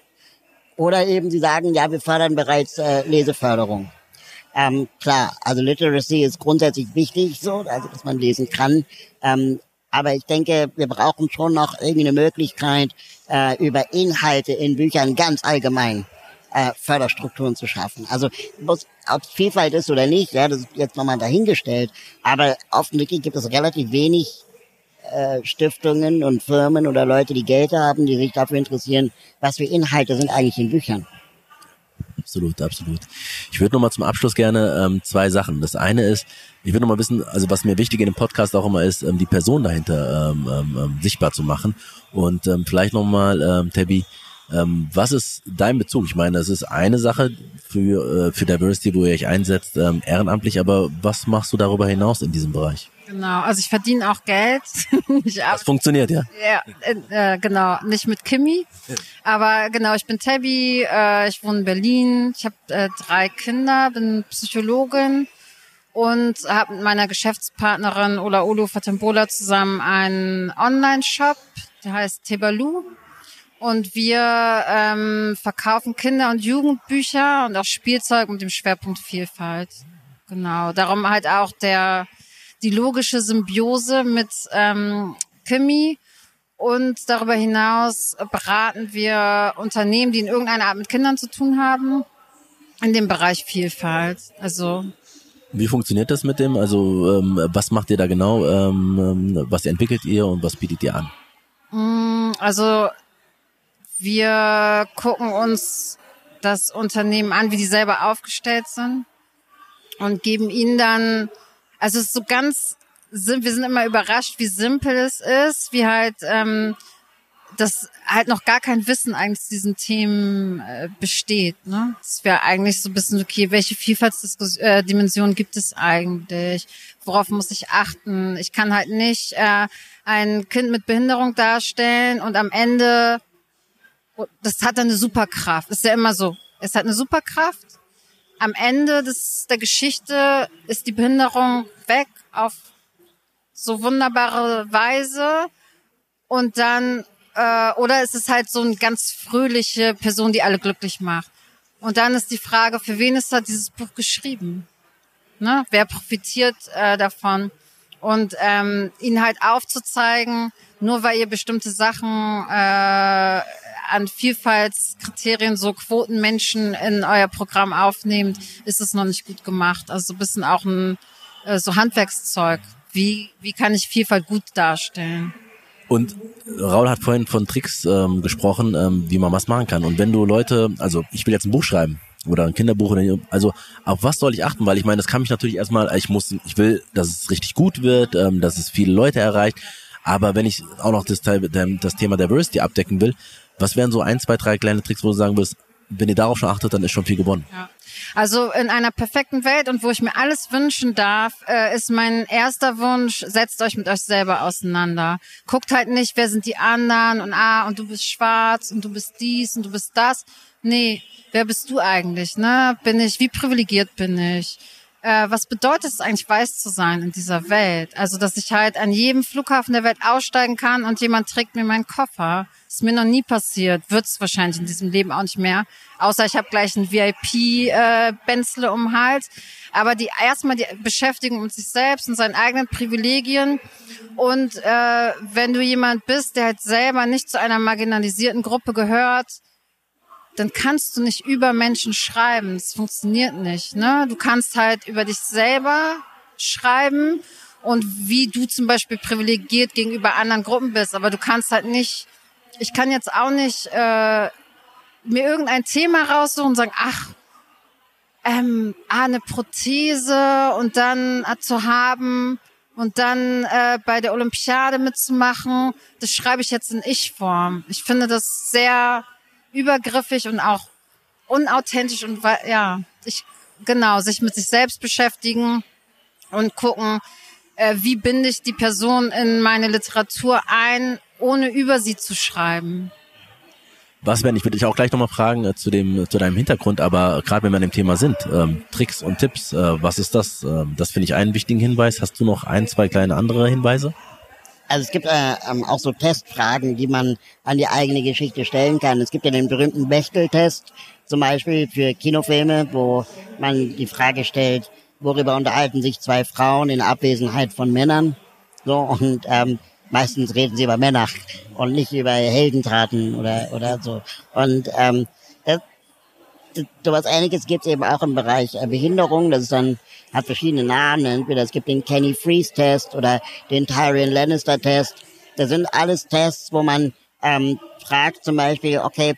Oder eben sie sagen, ja, wir fördern bereits äh, Leseförderung. Ähm, klar, also Literacy ist grundsätzlich wichtig, so, also dass man lesen kann. Ähm, aber ich denke, wir brauchen schon noch irgendwie eine Möglichkeit, äh, über Inhalte in Büchern ganz allgemein äh, Förderstrukturen zu schaffen. Also ob es Vielfalt ist oder nicht, ja, das ist jetzt nochmal dahingestellt. Aber offensichtlich gibt es relativ wenig äh, Stiftungen und Firmen oder Leute, die Geld haben, die sich dafür interessieren, was für Inhalte sind eigentlich in Büchern. Absolut, absolut. Ich würde nochmal zum Abschluss gerne ähm, zwei Sachen. Das eine ist, ich würde nochmal wissen, also was mir wichtig in dem Podcast auch immer ist, ähm, die Person dahinter ähm, ähm, ähm sichtbar zu machen. Und ähm, vielleicht nochmal, ähm, Tabby, ähm, was ist dein Bezug? Ich meine, es ist eine Sache für, äh, für Diversity, wo ihr euch einsetzt, ähm, ehrenamtlich, aber was machst du darüber hinaus in diesem Bereich? Genau, also ich verdiene auch Geld. *laughs* das funktioniert, ja? Ja, äh, genau, nicht mit Kimi, aber genau, ich bin Tabby, äh, ich wohne in Berlin, ich habe äh, drei Kinder, bin Psychologin und habe mit meiner Geschäftspartnerin Ola Olu Fatembola zusammen einen Online-Shop, der heißt Tebalu. Und wir ähm, verkaufen Kinder- und Jugendbücher und auch Spielzeug mit dem Schwerpunkt Vielfalt. Genau, darum halt auch der die logische Symbiose mit ähm, Kimi. Und darüber hinaus beraten wir Unternehmen, die in irgendeiner Art mit Kindern zu tun haben, in dem Bereich Vielfalt. Also wie funktioniert das mit dem? Also ähm, was macht ihr da genau? Ähm, ähm was entwickelt ihr und was bietet ihr an? Mm, also wir gucken uns das Unternehmen an, wie die selber aufgestellt sind und geben ihnen dann also es ist so ganz, wir sind immer überrascht, wie simpel es ist, wie halt ähm, das halt noch gar kein Wissen eigentlich zu diesen Themen äh, besteht. Ne? Es wäre eigentlich so ein bisschen, okay, welche Vielfaltsdimensionen äh, gibt es eigentlich? Worauf muss ich achten? Ich kann halt nicht äh, ein Kind mit Behinderung darstellen und am Ende, oh, das hat dann eine Superkraft. Das ist ja immer so. Es hat eine Superkraft am Ende des, der Geschichte ist die Behinderung weg auf so wunderbare Weise und dann äh, oder ist es halt so eine ganz fröhliche Person, die alle glücklich macht. Und dann ist die Frage, für wen ist da dieses Buch geschrieben? Ne? Wer profitiert äh, davon? Und ähm, ihnen halt aufzuzeigen, nur weil ihr bestimmte Sachen äh, an Vielfaltskriterien so Quotenmenschen in euer Programm aufnehmt, ist es noch nicht gut gemacht. Also so ein bisschen auch ein äh, so Handwerkszeug. Wie, wie kann ich Vielfalt gut darstellen? Und Raul hat vorhin von Tricks ähm, gesprochen, ähm, wie man was machen kann. Und wenn du Leute, also ich will jetzt ein Buch schreiben oder ein Kinderbuch, oder, also auf was soll ich achten? Weil ich meine, das kann mich natürlich erstmal, ich muss, ich will, dass es richtig gut wird, ähm, dass es viele Leute erreicht. Aber wenn ich auch noch das, das Thema Diversity abdecken will, was wären so ein, zwei, drei kleine Tricks, wo du sagen wirst, wenn ihr darauf schon achtet, dann ist schon viel gewonnen. Ja. Also in einer perfekten Welt und wo ich mir alles wünschen darf, äh, ist mein erster Wunsch, setzt euch mit euch selber auseinander. Guckt halt nicht, wer sind die anderen und ah, und du bist schwarz und du bist dies und du bist das. Nee, wer bist du eigentlich, ne? Bin ich, wie privilegiert bin ich? äh, was bedeutet es eigentlich, weiß zu sein in dieser Welt? Also, dass ich halt an jedem Flughafen der Welt aussteigen kann und jemand trägt mir meinen Koffer. Ist mir noch nie passiert, wird es wahrscheinlich in diesem Leben auch nicht mehr. Außer ich habe gleich ein VIP-Benzle äh, um den Hals. Aber die erstmal die Beschäftigung mit sich selbst und seinen eigenen Privilegien. Und äh, wenn du jemand bist, der halt selber nicht zu einer marginalisierten Gruppe gehört, dann kannst du nicht über Menschen schreiben. Das funktioniert nicht. Ne? Du kannst halt über dich selber schreiben und wie du zum Beispiel privilegiert gegenüber anderen Gruppen bist. Aber du kannst halt nicht, ich kann jetzt auch nicht äh, mir irgendein Thema raussuchen und sagen, ach, ähm, ah, eine Prothese und dann äh, zu haben und dann äh, bei der Olympiade mitzumachen, das schreibe ich jetzt in Ich-Form. Ich finde das sehr übergriffig und auch unauthentisch und ja, ich, genau, sich mit sich selbst beschäftigen und gucken, äh, wie binde ich die Person in meine Literatur ein, ohne über sie zu schreiben. Was werden, ich würde dich auch gleich nochmal fragen äh, zu dem, zu deinem Hintergrund, aber gerade wenn wir an dem Thema sind, ähm, Tricks und Tipps, äh, was ist das? Ähm, das finde ich einen wichtigen Hinweis. Hast du noch ein, zwei kleine andere Hinweise? Also es gibt äh, ähm, auch so Testfragen, die man an die eigene Geschichte stellen kann. Es gibt ja den berühmten Bechtel-Test, zum Beispiel für Kinofilme, wo man die Frage stellt, worüber unterhalten sich zwei Frauen in Abwesenheit von Männern? So und ähm, meistens reden sie über Männer und nicht über Heldentaten oder oder so. Und ähm, das, sowas Ähnliches gibt es eben auch im Bereich äh, Behinderung. Das ist dann hat verschiedene Namen. Entweder es gibt den Kenny Freeze Test oder den Tyrion Lannister Test. Das sind alles Tests, wo man ähm, fragt zum Beispiel, okay,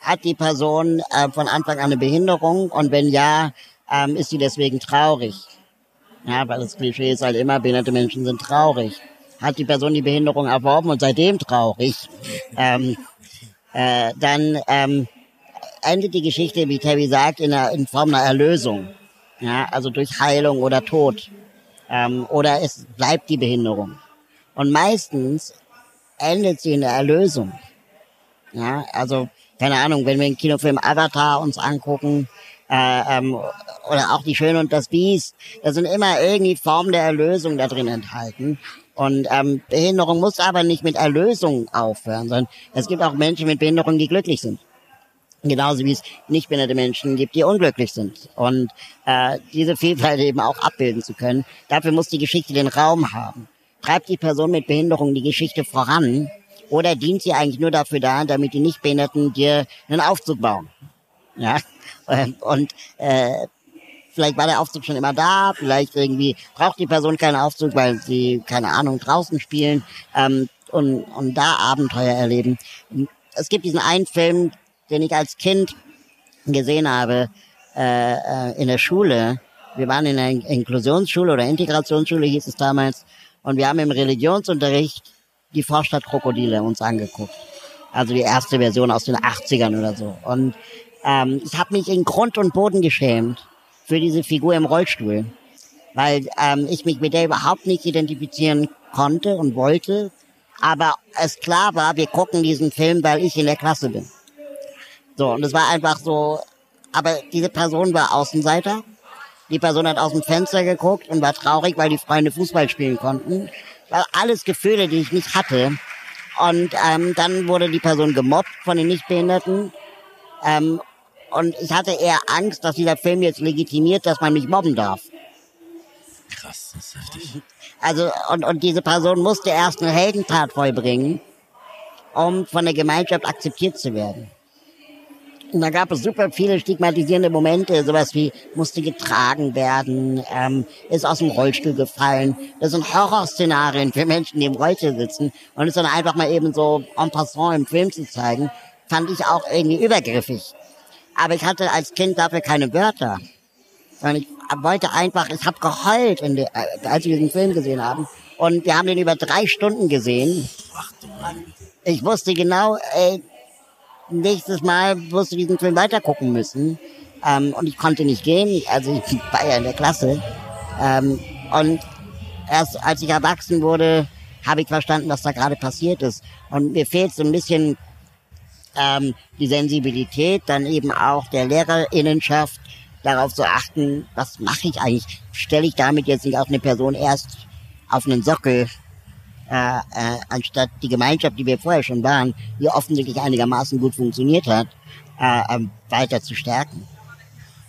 hat die Person äh, von Anfang an eine Behinderung und wenn ja, ähm, ist sie deswegen traurig? Ja, weil das Klischee ist halt immer, behinderte Menschen sind traurig. Hat die Person die Behinderung erworben und seitdem traurig? Ähm, äh, dann ähm, endet die Geschichte, wie Terry sagt, in, einer, in Form einer Erlösung ja, also durch Heilung oder Tod. Ähm, oder es bleibt die Behinderung. Und meistens endet sie in der Erlösung. Ja, also, keine Ahnung, wenn wir den Kinofilm Avatar uns angucken, äh, ähm, oder auch die Schöne und das Biest, da sind immer irgendwie Formen der Erlösung da drin enthalten. Und ähm, Behinderung muss aber nicht mit Erlösung aufhören, sondern es gibt auch Menschen mit Behinderung, die glücklich sind. Genauso wie es nicht behinderte Menschen gibt, die unglücklich sind. Und äh, diese Vielfalt eben auch abbilden zu können, dafür muss die Geschichte den Raum haben. Treibt die Person mit Behinderung die Geschichte voran oder dient sie eigentlich nur dafür da, damit die Nichtbehinderten dir einen Aufzug bauen? Ja, *laughs* und äh, vielleicht war der Aufzug schon immer da, vielleicht irgendwie braucht die Person keinen Aufzug, weil sie, keine Ahnung, draußen spielen ähm, und, und da Abenteuer erleben. Es gibt diesen einen Film, den ich als Kind gesehen habe äh, äh, in der Schule. Wir waren in einer Inklusionsschule oder Integrationsschule hieß es damals und wir haben im Religionsunterricht die Vorstadt Krokodile uns angeguckt. Also die erste Version aus den 80ern oder so. Und ähm, ich habe mich in Grund und Boden geschämt für diese Figur im Rollstuhl, weil ähm, ich mich mit der überhaupt nicht identifizieren konnte und wollte. Aber es klar war, wir gucken diesen Film, weil ich in der Klasse bin. So, und es war einfach so, aber diese Person war Außenseiter. Die Person hat aus dem Fenster geguckt und war traurig, weil die Freunde Fußball spielen konnten. War alles Gefühle, die ich nicht hatte. Und ähm, dann wurde die Person gemobbt von den Nichtbehinderten. Ähm, und ich hatte eher Angst, dass dieser Film jetzt legitimiert, dass man mich mobben darf. Krass, das ist heftig. Also, und, und diese Person musste erst eine Heldentat vollbringen um von der Gemeinschaft akzeptiert zu werden. Und da gab es super viele stigmatisierende Momente, sowas wie musste getragen werden, ähm, ist aus dem Rollstuhl gefallen. Das sind Horrorszenarien für Menschen, die im Rollstuhl sitzen. Und es dann einfach mal eben so en passant im Film zu zeigen, fand ich auch irgendwie übergriffig. Aber ich hatte als Kind dafür keine Wörter. Und ich wollte einfach, ich habe geheult, der, äh, als wir diesen Film gesehen haben. Und wir haben den über drei Stunden gesehen. Ich wusste genau, ey, nächstes Mal wirst du diesen Film weitergucken müssen. Ähm, und ich konnte nicht gehen, also ich *laughs* war ja in der Klasse. Ähm, und erst als ich erwachsen wurde, habe ich verstanden, was da gerade passiert ist. Und mir fehlt so ein bisschen ähm, die Sensibilität, dann eben auch der Lehrerinnenschaft, darauf zu achten, was mache ich eigentlich? Stelle ich damit jetzt nicht auch eine Person erst auf einen Sockel, äh, äh, anstatt die Gemeinschaft, die wir vorher schon waren, die offensichtlich einigermaßen gut funktioniert hat, äh, äh, weiter zu stärken.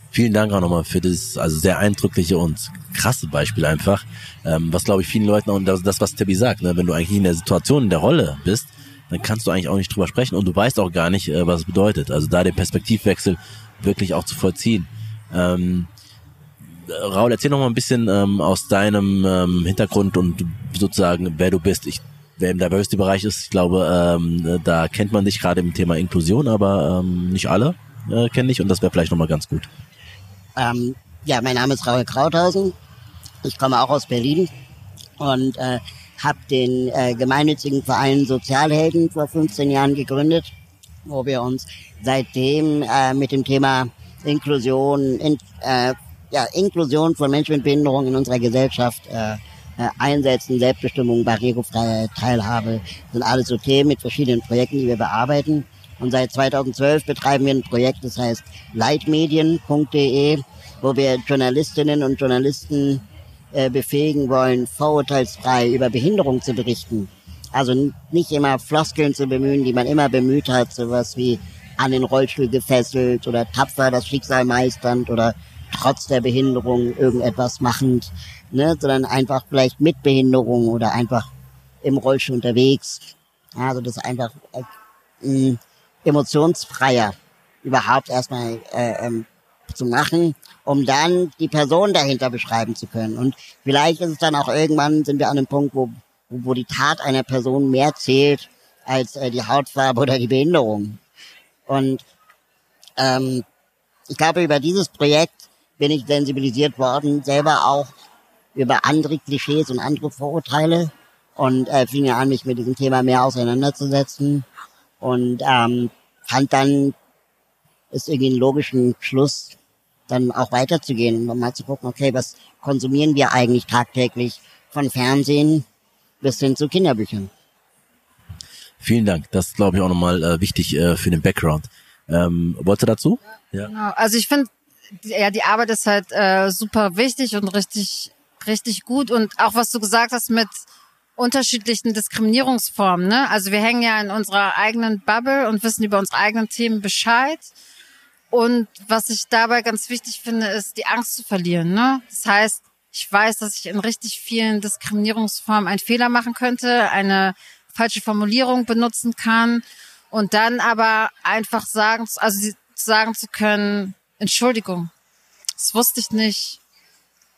Vielen Dank auch nochmal für das also sehr eindrückliche und krasse Beispiel einfach, ähm, was glaube ich vielen Leuten auch das, das was Tabby sagt, ne? wenn du eigentlich in der Situation, in der Rolle bist, dann kannst du eigentlich auch nicht drüber sprechen und du weißt auch gar nicht, äh, was es bedeutet. Also da den Perspektivwechsel wirklich auch zu vollziehen. Ähm, Raul, erzähl noch mal ein bisschen ähm, aus deinem ähm, Hintergrund und sozusagen, wer du bist. Ich, wer im Diversity-Bereich ist, ich glaube, ähm, da kennt man dich gerade im Thema Inklusion, aber ähm, nicht alle äh, kennen dich und das wäre vielleicht noch mal ganz gut. Ähm, ja, mein Name ist Raul Krauthausen. Ich komme auch aus Berlin und äh, habe den äh, gemeinnützigen Verein Sozialhelden vor 15 Jahren gegründet, wo wir uns seitdem äh, mit dem Thema Inklusion, in, äh, ja, Inklusion von Menschen mit Behinderung in unserer Gesellschaft äh, äh, einsetzen, Selbstbestimmung, Barrierefreiheit, Teilhabe, sind alles so Themen mit verschiedenen Projekten, die wir bearbeiten. Und seit 2012 betreiben wir ein Projekt, das heißt leitmedien.de, wo wir Journalistinnen und Journalisten äh, befähigen wollen, vorurteilsfrei über Behinderung zu berichten. Also nicht immer Floskeln zu bemühen, die man immer bemüht hat, sowas wie an den Rollstuhl gefesselt oder tapfer das Schicksal meisternd oder trotz der Behinderung irgendetwas machend, ne, sondern einfach vielleicht mit Behinderung oder einfach im Rollstuhl unterwegs. Also das einfach äh, emotionsfreier überhaupt erstmal äh, ähm, zu machen, um dann die Person dahinter beschreiben zu können. Und vielleicht ist es dann auch irgendwann, sind wir an einem Punkt, wo, wo die Tat einer Person mehr zählt als äh, die Hautfarbe oder die Behinderung. Und ähm, ich glaube, über dieses Projekt bin ich sensibilisiert worden, selber auch über andere Klischees und andere Vorurteile und äh, fing an, mich mit diesem Thema mehr auseinanderzusetzen und ähm, fand dann ist irgendwie einen logischen Schluss, dann auch weiterzugehen und mal zu gucken, okay, was konsumieren wir eigentlich tagtäglich von Fernsehen bis hin zu Kinderbüchern. Vielen Dank. Das ist, glaube ich, auch nochmal äh, wichtig äh, für den Background. Ähm, wolltest du dazu? Ja. Genau. Also ich finde, ja, die Arbeit ist halt äh, super wichtig und richtig, richtig gut. Und auch was du gesagt hast mit unterschiedlichen Diskriminierungsformen. Ne? Also wir hängen ja in unserer eigenen Bubble und wissen über unsere eigenen Themen Bescheid. Und was ich dabei ganz wichtig finde, ist die Angst zu verlieren. Ne? Das heißt, ich weiß, dass ich in richtig vielen Diskriminierungsformen einen Fehler machen könnte, eine falsche Formulierung benutzen kann und dann aber einfach sagen, also sagen zu können, Entschuldigung, das wusste ich nicht.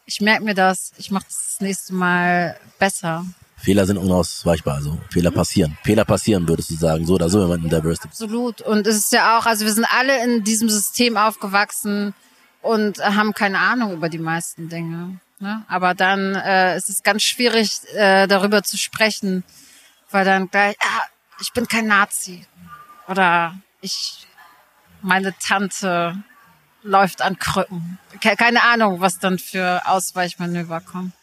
Ich merke mir das, ich mache das, das nächste Mal besser. Fehler sind unausweichbar, also Fehler passieren. Fehler passieren, würdest du sagen, so oder so, wenn man in Diversity. Absolut. Und es ist ja auch, also wir sind alle in diesem System aufgewachsen und haben keine Ahnung über die meisten Dinge. Ne? Aber dann äh, ist es ganz schwierig, äh, darüber zu sprechen, weil dann gleich, ah, ich bin kein Nazi. Oder ich, meine Tante läuft an Krücken. Keine Ahnung, was dann für Ausweichmanöver kommen.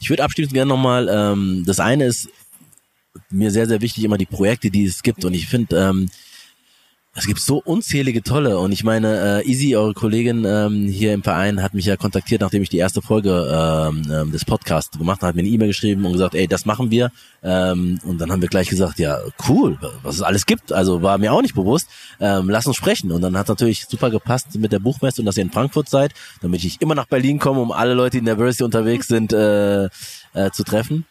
Ich würde abschließend gerne nochmal, ähm, das eine ist mir sehr, sehr wichtig, immer die Projekte, die es gibt. Und ich finde, ähm, es gibt so unzählige tolle und ich meine, äh, Easy, eure Kollegin ähm, hier im Verein, hat mich ja kontaktiert, nachdem ich die erste Folge ähm, ähm, des Podcasts gemacht habe, hat mir eine E-Mail geschrieben und gesagt, ey, das machen wir. Ähm, und dann haben wir gleich gesagt, ja, cool, was es alles gibt. Also war mir auch nicht bewusst. Ähm, lass uns sprechen. Und dann hat natürlich super gepasst mit der Buchmesse und dass ihr in Frankfurt seid, damit ich immer nach Berlin komme, um alle Leute, die in der Diversity unterwegs sind, äh, äh, zu treffen.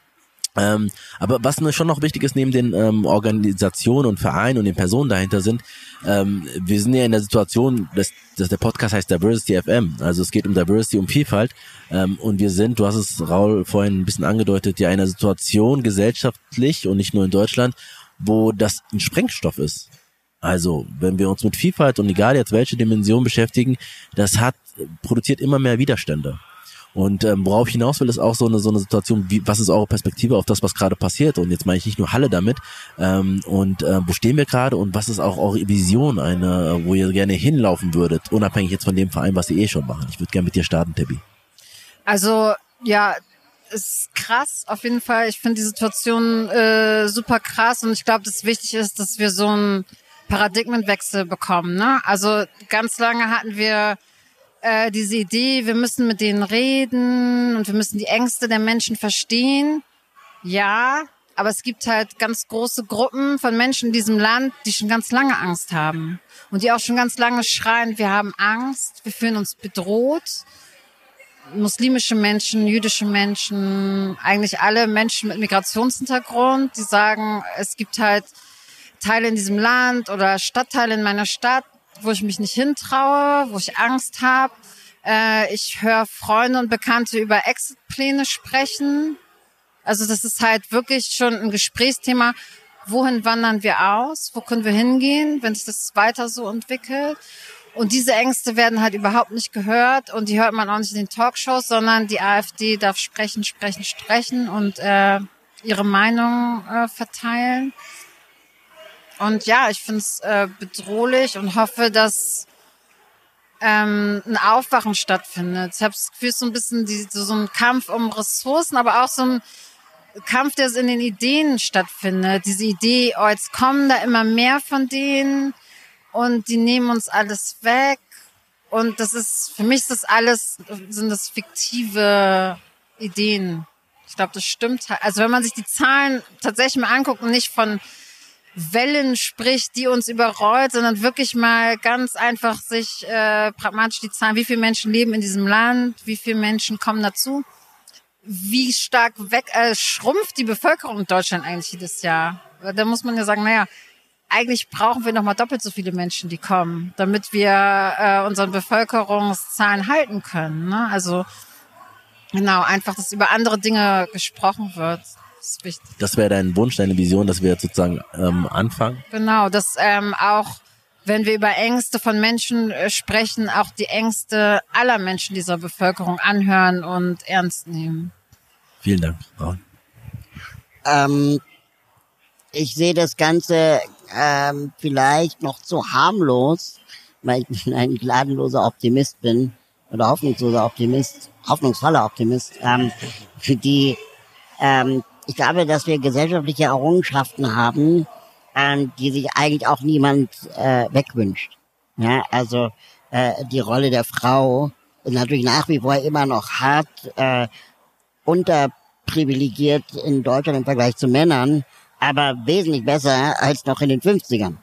Ähm, aber was schon noch wichtig ist, neben den ähm, Organisationen und Vereinen und den Personen dahinter sind, ähm, wir sind ja in der Situation, dass, dass der Podcast heißt Diversity FM. Also es geht um Diversity, um Vielfalt. Ähm, und wir sind, du hast es, Raul, vorhin ein bisschen angedeutet, ja in einer Situation gesellschaftlich und nicht nur in Deutschland, wo das ein Sprengstoff ist. Also, wenn wir uns mit Vielfalt und egal jetzt welche Dimension beschäftigen, das hat, produziert immer mehr Widerstände. Und ähm, worauf ich hinaus will, ist auch so eine so eine Situation, wie, was ist eure Perspektive auf das, was gerade passiert? Und jetzt meine ich nicht nur Halle damit. Ähm, und äh, wo stehen wir gerade und was ist auch eure Vision, eine, wo ihr gerne hinlaufen würdet, unabhängig jetzt von dem Verein, was ihr eh schon machen. Ich würde gerne mit dir starten, Tabby. Also ja, ist krass auf jeden Fall. Ich finde die Situation äh, super krass und ich glaube, dass wichtig ist, dass wir so einen Paradigmenwechsel bekommen. Ne? Also ganz lange hatten wir äh, diese Idee, wir müssen mit denen reden und wir müssen die Ängste der Menschen verstehen. Ja, aber es gibt halt ganz große Gruppen von Menschen in diesem Land, die schon ganz lange Angst haben und die auch schon ganz lange schreien, wir haben Angst, wir fühlen uns bedroht. Muslimische Menschen, jüdische Menschen, eigentlich alle Menschen mit Migrationshintergrund, die sagen, es gibt halt Teile in diesem Land oder Stadtteile in meiner Stadt, wo ich mich nicht hintraue, wo ich Angst habe. Äh, ich höre Freunde und Bekannte über Exitpläne sprechen. Also das ist halt wirklich schon ein Gesprächsthema. Wohin wandern wir aus? Wo können wir hingehen, wenn sich das weiter so entwickelt? Und diese Ängste werden halt überhaupt nicht gehört und die hört man auch nicht in den Talkshows, sondern die AfD darf sprechen, sprechen, sprechen und äh, ihre Meinung äh, verteilen. Und ja, ich finde es äh, bedrohlich und hoffe, dass ähm, ein Aufwachen stattfindet. Ich habe das Gefühl, so ein bisschen die, so, ein Kampf um Ressourcen, aber auch so ein Kampf, der in den Ideen stattfindet. Diese Idee, oh, jetzt kommen da immer mehr von denen und die nehmen uns alles weg. Und das ist, für mich ist das alles, sind das fiktive Ideen. Ich glaube, das stimmt. Also wenn man sich die Zahlen tatsächlich mal anguckt und nicht von Wellen spricht, die uns überrollt, sondern wirklich mal ganz einfach sich äh, pragmatisch die Zahlen, wie viele Menschen leben in diesem Land, wie viele Menschen kommen dazu, wie stark weg äh, schrumpft die Bevölkerung in Deutschland eigentlich jedes Jahr. Da muss man ja sagen, naja, eigentlich brauchen wir noch mal doppelt so viele Menschen, die kommen, damit wir äh, unseren Bevölkerungszahlen halten können. Ne? Also genau, einfach, dass über andere Dinge gesprochen wird. Das ist wichtig. Das wäre dein Wunsch, deine Vision, dass wir jetzt sozusagen ähm, anfangen? Genau, dass ähm, auch wenn wir über Ängste von Menschen äh, sprechen, auch die Ängste aller Menschen dieser Bevölkerung anhören und ernst nehmen. Vielen Dank, Raun. Ähm, ich sehe das Ganze ähm, vielleicht noch zu harmlos, weil ich *laughs* ein gnadenloser Optimist bin oder hoffnungsloser Optimist, hoffnungsvoller Optimist, ähm, für die ähm, ich glaube, dass wir gesellschaftliche Errungenschaften haben, ähm, die sich eigentlich auch niemand äh, wegwünscht. Ja, also äh, die Rolle der Frau ist natürlich nach wie vor immer noch hart äh, unterprivilegiert in Deutschland im Vergleich zu Männern, aber wesentlich besser als noch in den 50ern.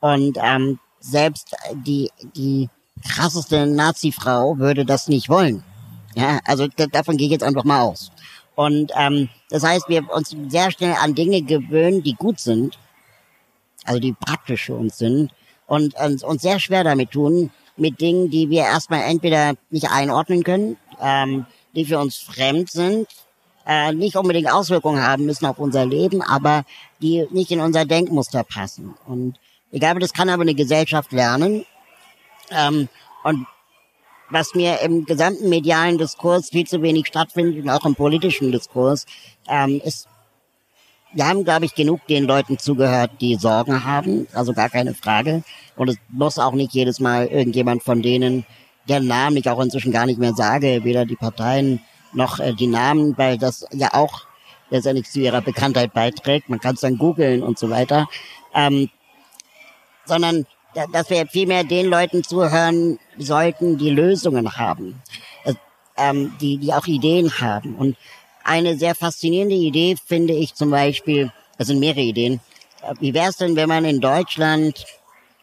Und ähm, selbst die, die krasseste Nazi-Frau würde das nicht wollen. Ja, also davon gehe ich jetzt einfach mal aus. Und ähm, das heißt, wir uns sehr schnell an Dinge gewöhnen, die gut sind, also die praktisch für uns sind, und uns, uns sehr schwer damit tun, mit Dingen, die wir erstmal entweder nicht einordnen können, ähm, die für uns fremd sind, äh, nicht unbedingt Auswirkungen haben müssen auf unser Leben, aber die nicht in unser Denkmuster passen. Und ich glaube, das kann aber eine Gesellschaft lernen. Ähm, und was mir im gesamten medialen Diskurs viel zu wenig stattfindet und auch im politischen Diskurs, ähm, ist, wir haben, glaube ich, genug den Leuten zugehört, die Sorgen haben, also gar keine Frage. Und es muss auch nicht jedes Mal irgendjemand von denen, deren Namen ich auch inzwischen gar nicht mehr sage, weder die Parteien noch äh, die Namen, weil das ja auch letztendlich zu ihrer Bekanntheit beiträgt. Man kann es dann googeln und so weiter. Ähm, sondern dass wir vielmehr den Leuten zuhören sollten, die Lösungen haben, äh, ähm, die, die auch Ideen haben. Und eine sehr faszinierende Idee finde ich zum Beispiel, das sind mehrere Ideen, äh, wie wäre es denn, wenn man in Deutschland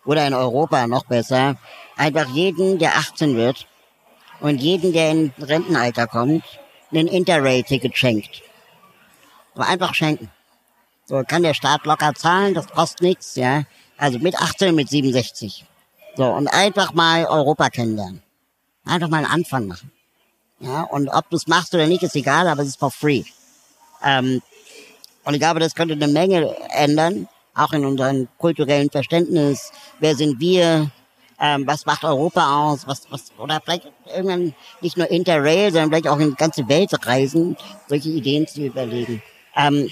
oder in Europa noch besser, einfach jeden, der 18 wird und jeden, der in Rentenalter kommt, ein Interrail-Ticket schenkt. So einfach schenken. So kann der Staat locker zahlen, das kostet nichts, ja. Also mit 18, mit 67. So, und einfach mal Europa kennenlernen. Einfach mal einen Anfang machen. Ja, und ob du es machst oder nicht, ist egal, aber es ist for free. Ähm, und ich glaube, das könnte eine Menge ändern, auch in unserem kulturellen Verständnis. Wer sind wir? Ähm, was macht Europa aus? Was, was, oder vielleicht irgendwann nicht nur Interrail, sondern vielleicht auch in die ganze Welt reisen, solche Ideen zu überlegen. Ähm,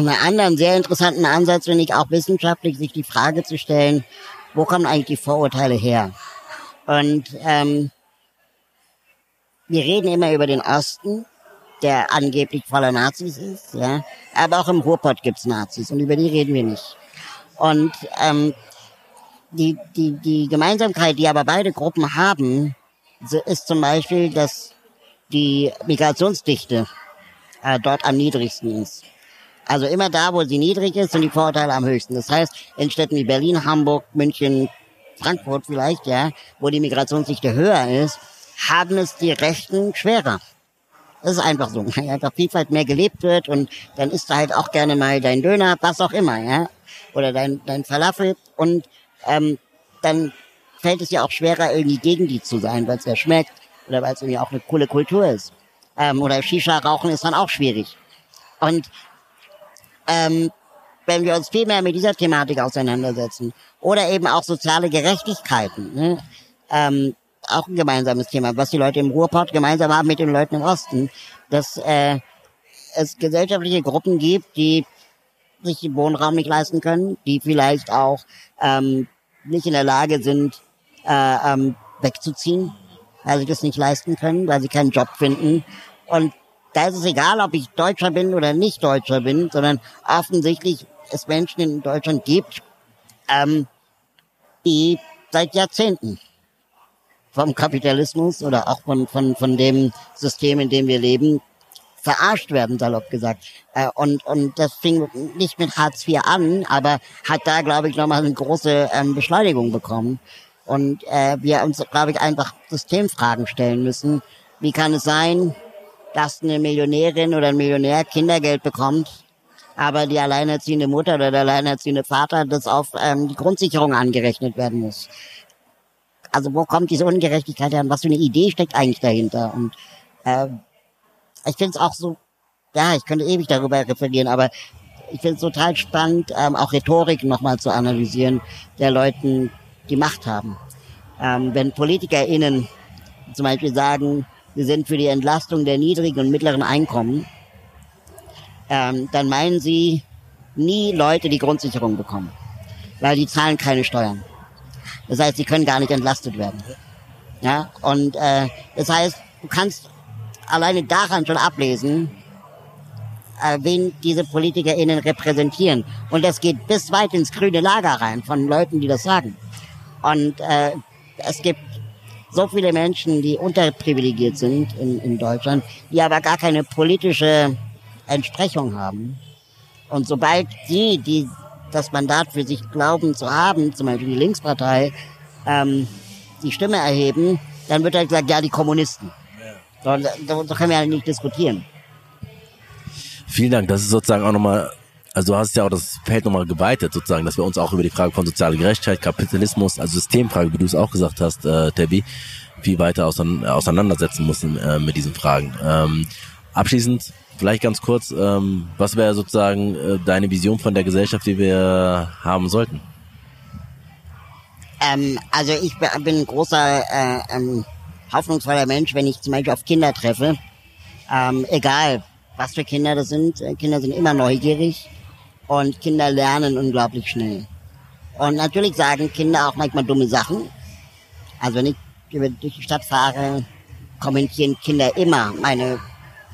einen anderen sehr interessanten Ansatz finde ich auch wissenschaftlich, sich die Frage zu stellen, wo kommen eigentlich die Vorurteile her? Und ähm, wir reden immer über den Osten, der angeblich voller Nazis ist, ja. Aber auch im Ruhrpott gibt's Nazis und über die reden wir nicht. Und ähm, die, die, die Gemeinsamkeit, die aber beide Gruppen haben, ist zum Beispiel, dass die Migrationsdichte äh, dort am niedrigsten ist. Also immer da, wo sie niedrig ist, sind die Vorurteile am höchsten. Das heißt, in Städten wie Berlin, Hamburg, München, Frankfurt vielleicht, ja, wo die Migrationsdichte höher ist, haben es die Rechten schwerer. Das ist einfach so, *laughs* weil einfach Vielfalt mehr gelebt wird und dann isst du halt auch gerne mal dein Döner, was auch immer, ja, oder dein, dein Falafel und ähm, dann fällt es ja auch schwerer, irgendwie gegen die zu sein, weil es ja schmeckt oder weil es irgendwie auch eine coole Kultur ist. Ähm, oder Shisha rauchen ist dann auch schwierig. Und ähm, wenn wir uns viel mehr mit dieser Thematik auseinandersetzen oder eben auch soziale Gerechtigkeiten, ne? ähm, auch ein gemeinsames Thema, was die Leute im Ruhrpott gemeinsam haben mit den Leuten im Osten, dass äh, es gesellschaftliche Gruppen gibt, die sich den Wohnraum nicht leisten können, die vielleicht auch ähm, nicht in der Lage sind, äh, ähm, wegzuziehen, weil sie das nicht leisten können, weil sie keinen Job finden. Und da ist es egal, ob ich Deutscher bin oder nicht Deutscher bin, sondern offensichtlich es Menschen in Deutschland gibt, ähm, die seit Jahrzehnten vom Kapitalismus oder auch von, von, von dem System, in dem wir leben, verarscht werden, salopp gesagt. Äh, und, und das fing nicht mit Hartz IV an, aber hat da, glaube ich, nochmal eine große ähm, Beschleunigung bekommen. Und äh, wir uns, glaube ich, einfach Systemfragen stellen müssen. Wie kann es sein, dass eine Millionärin oder ein Millionär Kindergeld bekommt, aber die alleinerziehende Mutter oder der alleinerziehende Vater das auf ähm, die Grundsicherung angerechnet werden muss? Also wo kommt diese Ungerechtigkeit her und was für eine Idee steckt eigentlich dahinter? Und äh, ich finde es auch so, ja, ich könnte ewig darüber referieren, aber ich finde es total spannend, ähm, auch Rhetorik nochmal zu analysieren, der Leuten, die Macht haben. Ähm, wenn PolitikerInnen zum Beispiel sagen, wir sind für die Entlastung der niedrigen und mittleren Einkommen, ähm, dann meinen sie nie Leute, die Grundsicherung bekommen, weil die zahlen keine Steuern. Das heißt, sie können gar nicht entlastet werden. Ja, und äh, das heißt, du kannst alleine daran schon ablesen, äh, wen diese PolitikerInnen repräsentieren. Und das geht bis weit ins grüne Lager rein von Leuten, die das sagen. Und äh, es gibt so viele Menschen, die unterprivilegiert sind in, in Deutschland, die aber gar keine politische Entsprechung haben. Und sobald die, die das Mandat für sich glauben zu haben, zum Beispiel die Linkspartei, ähm, die Stimme erheben, dann wird halt gesagt, ja, die Kommunisten. So, so, so können wir ja nicht diskutieren. Vielen Dank. Das ist sozusagen auch nochmal, also du hast ja auch das Feld nochmal geweitet, sozusagen, dass wir uns auch über die Frage von sozialer Gerechtigkeit, Kapitalismus, also Systemfrage, wie du es auch gesagt hast, äh, Tabby, viel weiter auseinandersetzen müssen äh, mit diesen Fragen. Ähm, abschließend Vielleicht ganz kurz, ähm, was wäre sozusagen äh, deine Vision von der Gesellschaft, die wir haben sollten? Ähm, also ich bin ein großer äh, ähm, hoffnungsvoller Mensch, wenn ich zum Beispiel auf Kinder treffe. Ähm, egal, was für Kinder das sind. Äh, Kinder sind immer neugierig und Kinder lernen unglaublich schnell. Und natürlich sagen Kinder auch manchmal dumme Sachen. Also wenn ich durch die Stadt fahre, kommentieren Kinder immer meine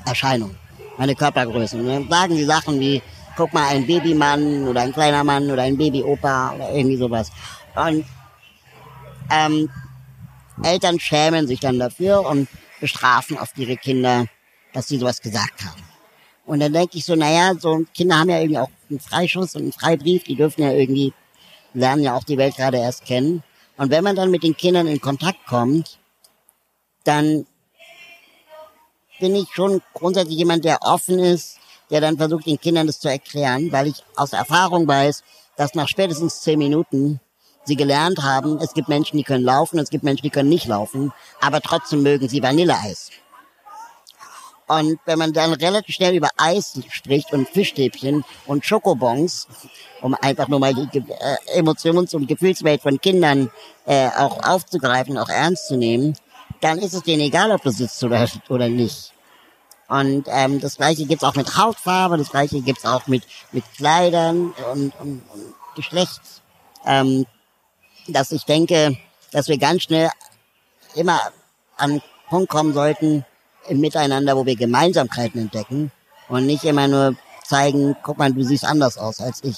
Erscheinung meine Körpergröße. Und dann sagen die Sachen wie, guck mal, ein Babymann oder ein kleiner Mann oder ein Babyopa oder irgendwie sowas. Und ähm, Eltern schämen sich dann dafür und bestrafen oft ihre Kinder, dass sie sowas gesagt haben. Und dann denke ich so, naja, so Kinder haben ja irgendwie auch einen Freischuss und einen Freibrief, die dürfen ja irgendwie, lernen ja auch die Welt gerade erst kennen. Und wenn man dann mit den Kindern in Kontakt kommt, dann bin ich schon grundsätzlich jemand, der offen ist, der dann versucht, den Kindern das zu erklären, weil ich aus Erfahrung weiß, dass nach spätestens zehn Minuten sie gelernt haben, es gibt Menschen, die können laufen, es gibt Menschen, die können nicht laufen, aber trotzdem mögen sie Vanilleeis. Und wenn man dann relativ schnell über Eis spricht und Fischstäbchen und Schokobons, um einfach nur mal die äh, Emotions- und Gefühlswelt von Kindern äh, auch aufzugreifen, auch ernst zu nehmen, dann ist es denen egal, ob du sitzt oder, oder nicht. Und ähm, das gleiche gibt's auch mit Hautfarbe, das gleiche gibt's auch mit, mit Kleidern und, und, und Geschlecht. Ähm, dass ich denke, dass wir ganz schnell immer an den Punkt kommen sollten im Miteinander, wo wir Gemeinsamkeiten entdecken und nicht immer nur zeigen, guck mal, du siehst anders aus als ich.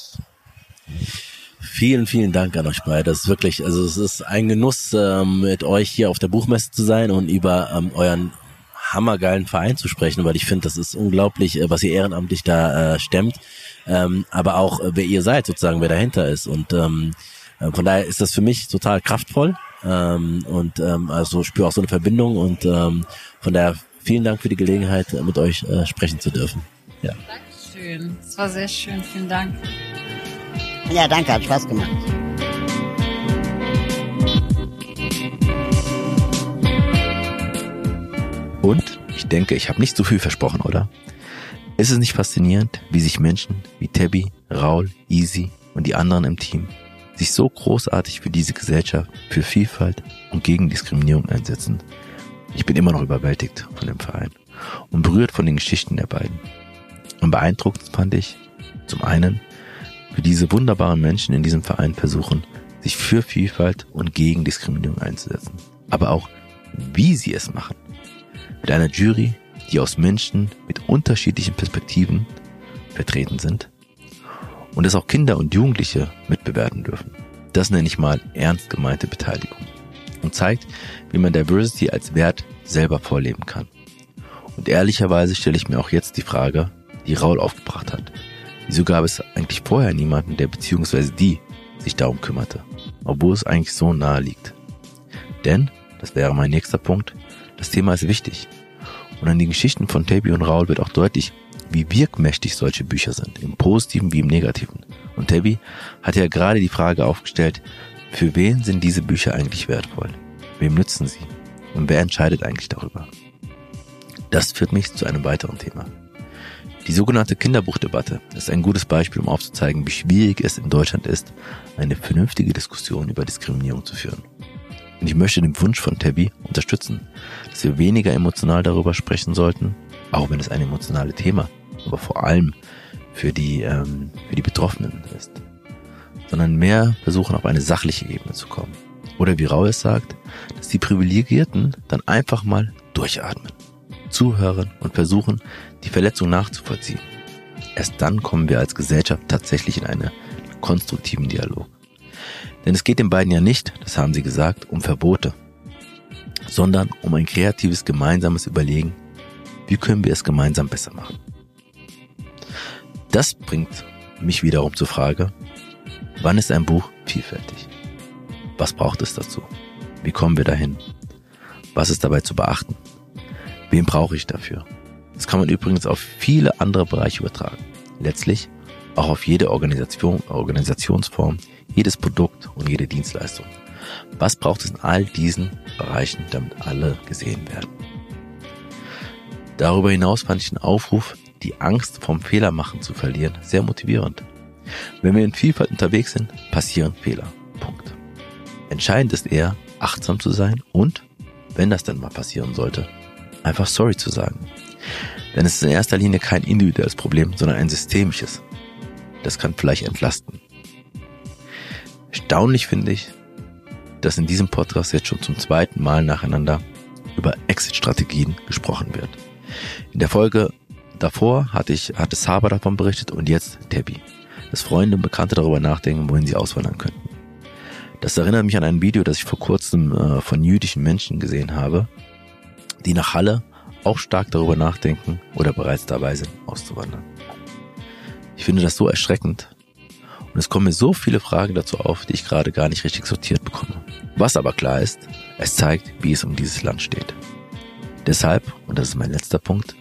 Vielen, vielen Dank an euch beide. Das ist wirklich, also es ist ein Genuss, ähm, mit euch hier auf der Buchmesse zu sein und über ähm, euren hammergeilen Verein zu sprechen, weil ich finde, das ist unglaublich, äh, was ihr ehrenamtlich da äh, stemmt, ähm, aber auch äh, wer ihr seid sozusagen, wer dahinter ist und ähm, äh, von daher ist das für mich total kraftvoll ähm, und ähm, also spüre auch so eine Verbindung und ähm, von daher vielen Dank für die Gelegenheit, mit euch äh, sprechen zu dürfen. Ja. Dankeschön, es war sehr schön, vielen Dank. Ja, danke, hat Spaß gemacht. Und ich denke, ich habe nicht zu viel versprochen, oder? Ist es nicht faszinierend, wie sich Menschen wie Tabby, Raul, Easy und die anderen im Team sich so großartig für diese Gesellschaft, für Vielfalt und gegen Diskriminierung einsetzen? Ich bin immer noch überwältigt von dem Verein und berührt von den Geschichten der beiden. Und beeindruckend fand ich zum einen, wie diese wunderbaren Menschen in diesem Verein versuchen, sich für Vielfalt und gegen Diskriminierung einzusetzen. Aber auch, wie sie es machen. Mit einer Jury, die aus Menschen mit unterschiedlichen Perspektiven vertreten sind und es auch Kinder und Jugendliche mitbewerten dürfen. Das nenne ich mal ernst gemeinte Beteiligung und zeigt, wie man Diversity als Wert selber vorleben kann. Und ehrlicherweise stelle ich mir auch jetzt die Frage, die Raul aufgebracht hat. Wieso gab es eigentlich vorher niemanden, der beziehungsweise die sich darum kümmerte, obwohl es eigentlich so nahe liegt? Denn, das wäre mein nächster Punkt, das Thema ist wichtig. Und an den Geschichten von Tabi und Raul wird auch deutlich, wie wirkmächtig solche Bücher sind, im Positiven wie im Negativen. Und Tabby hat ja gerade die Frage aufgestellt, für wen sind diese Bücher eigentlich wertvoll? Wem nützen sie? Und wer entscheidet eigentlich darüber? Das führt mich zu einem weiteren Thema. Die sogenannte Kinderbuchdebatte ist ein gutes Beispiel, um aufzuzeigen, wie schwierig es in Deutschland ist, eine vernünftige Diskussion über Diskriminierung zu führen. Und ich möchte den Wunsch von Tabby unterstützen, dass wir weniger emotional darüber sprechen sollten, auch wenn es ein emotionales Thema, aber vor allem für die, ähm, für die Betroffenen ist, sondern mehr versuchen, auf eine sachliche Ebene zu kommen. Oder wie Rau es sagt, dass die Privilegierten dann einfach mal durchatmen, zuhören und versuchen, die Verletzung nachzuvollziehen. Erst dann kommen wir als Gesellschaft tatsächlich in einen konstruktiven Dialog. Denn es geht den beiden ja nicht, das haben sie gesagt, um Verbote, sondern um ein kreatives gemeinsames Überlegen, wie können wir es gemeinsam besser machen. Das bringt mich wiederum zur Frage, wann ist ein Buch vielfältig? Was braucht es dazu? Wie kommen wir dahin? Was ist dabei zu beachten? Wen brauche ich dafür? Das kann man übrigens auf viele andere Bereiche übertragen. Letztlich auch auf jede Organisation, Organisationsform, jedes Produkt und jede Dienstleistung. Was braucht es in all diesen Bereichen, damit alle gesehen werden? Darüber hinaus fand ich den Aufruf, die Angst vom Fehlermachen zu verlieren, sehr motivierend. Wenn wir in Vielfalt unterwegs sind, passieren Fehler. Punkt. Entscheidend ist eher, achtsam zu sein und, wenn das dann mal passieren sollte, einfach sorry zu sagen. Denn es ist in erster Linie kein individuelles Problem, sondern ein systemisches. Das kann vielleicht entlasten. Erstaunlich finde ich, dass in diesem Podcast jetzt schon zum zweiten Mal nacheinander über Exit-Strategien gesprochen wird. In der Folge davor hatte ich, hatte Saba davon berichtet und jetzt Tabby, dass Freunde und Bekannte darüber nachdenken, wohin sie auswandern könnten. Das erinnert mich an ein Video, das ich vor kurzem äh, von jüdischen Menschen gesehen habe, die nach Halle auch stark darüber nachdenken oder bereits dabei sind, auszuwandern. Ich finde das so erschreckend, und es kommen mir so viele Fragen dazu auf, die ich gerade gar nicht richtig sortiert bekomme. Was aber klar ist, es zeigt, wie es um dieses Land steht. Deshalb, und das ist mein letzter Punkt,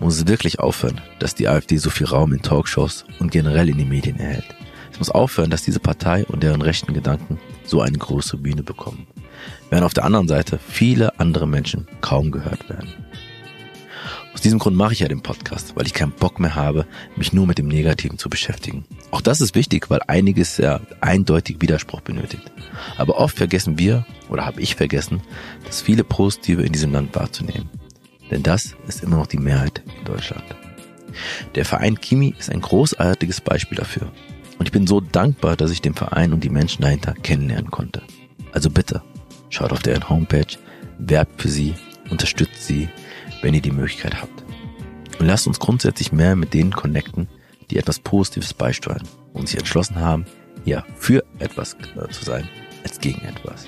muss es wirklich aufhören, dass die AfD so viel Raum in Talkshows und generell in den Medien erhält. Es muss aufhören, dass diese Partei und deren rechten Gedanken so eine große Bühne bekommen, während auf der anderen Seite viele andere Menschen kaum gehört werden. Aus diesem Grund mache ich ja den Podcast, weil ich keinen Bock mehr habe, mich nur mit dem Negativen zu beschäftigen. Auch das ist wichtig, weil einiges ja eindeutig Widerspruch benötigt. Aber oft vergessen wir, oder habe ich vergessen, das viele Positive in diesem Land wahrzunehmen. Denn das ist immer noch die Mehrheit in Deutschland. Der Verein Kimi ist ein großartiges Beispiel dafür. Und ich bin so dankbar, dass ich den Verein und die Menschen dahinter kennenlernen konnte. Also bitte, schaut auf deren Homepage, werbt für sie, unterstützt sie, wenn ihr die Möglichkeit habt. Und lasst uns grundsätzlich mehr mit denen connecten, die etwas Positives beisteuern und sich entschlossen haben, ja, für etwas äh, zu sein, als gegen etwas.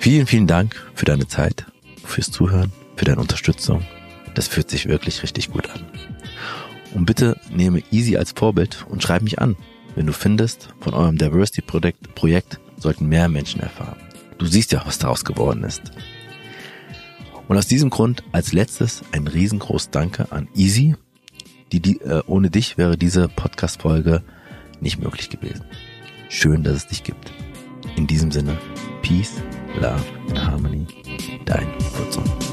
Vielen, vielen Dank für deine Zeit, fürs Zuhören, für deine Unterstützung. Das fühlt sich wirklich richtig gut an. Und bitte nehme Easy als Vorbild und schreib mich an, wenn du findest, von eurem Diversity-Projekt Projekt sollten mehr Menschen erfahren. Du siehst ja, was daraus geworden ist. Und aus diesem Grund als letztes ein riesengroß Danke an Easy. Die, die, äh, ohne dich wäre diese Podcast-Folge nicht möglich gewesen. Schön, dass es dich gibt. In diesem Sinne, Peace, Love and Harmony, dein Wurzum.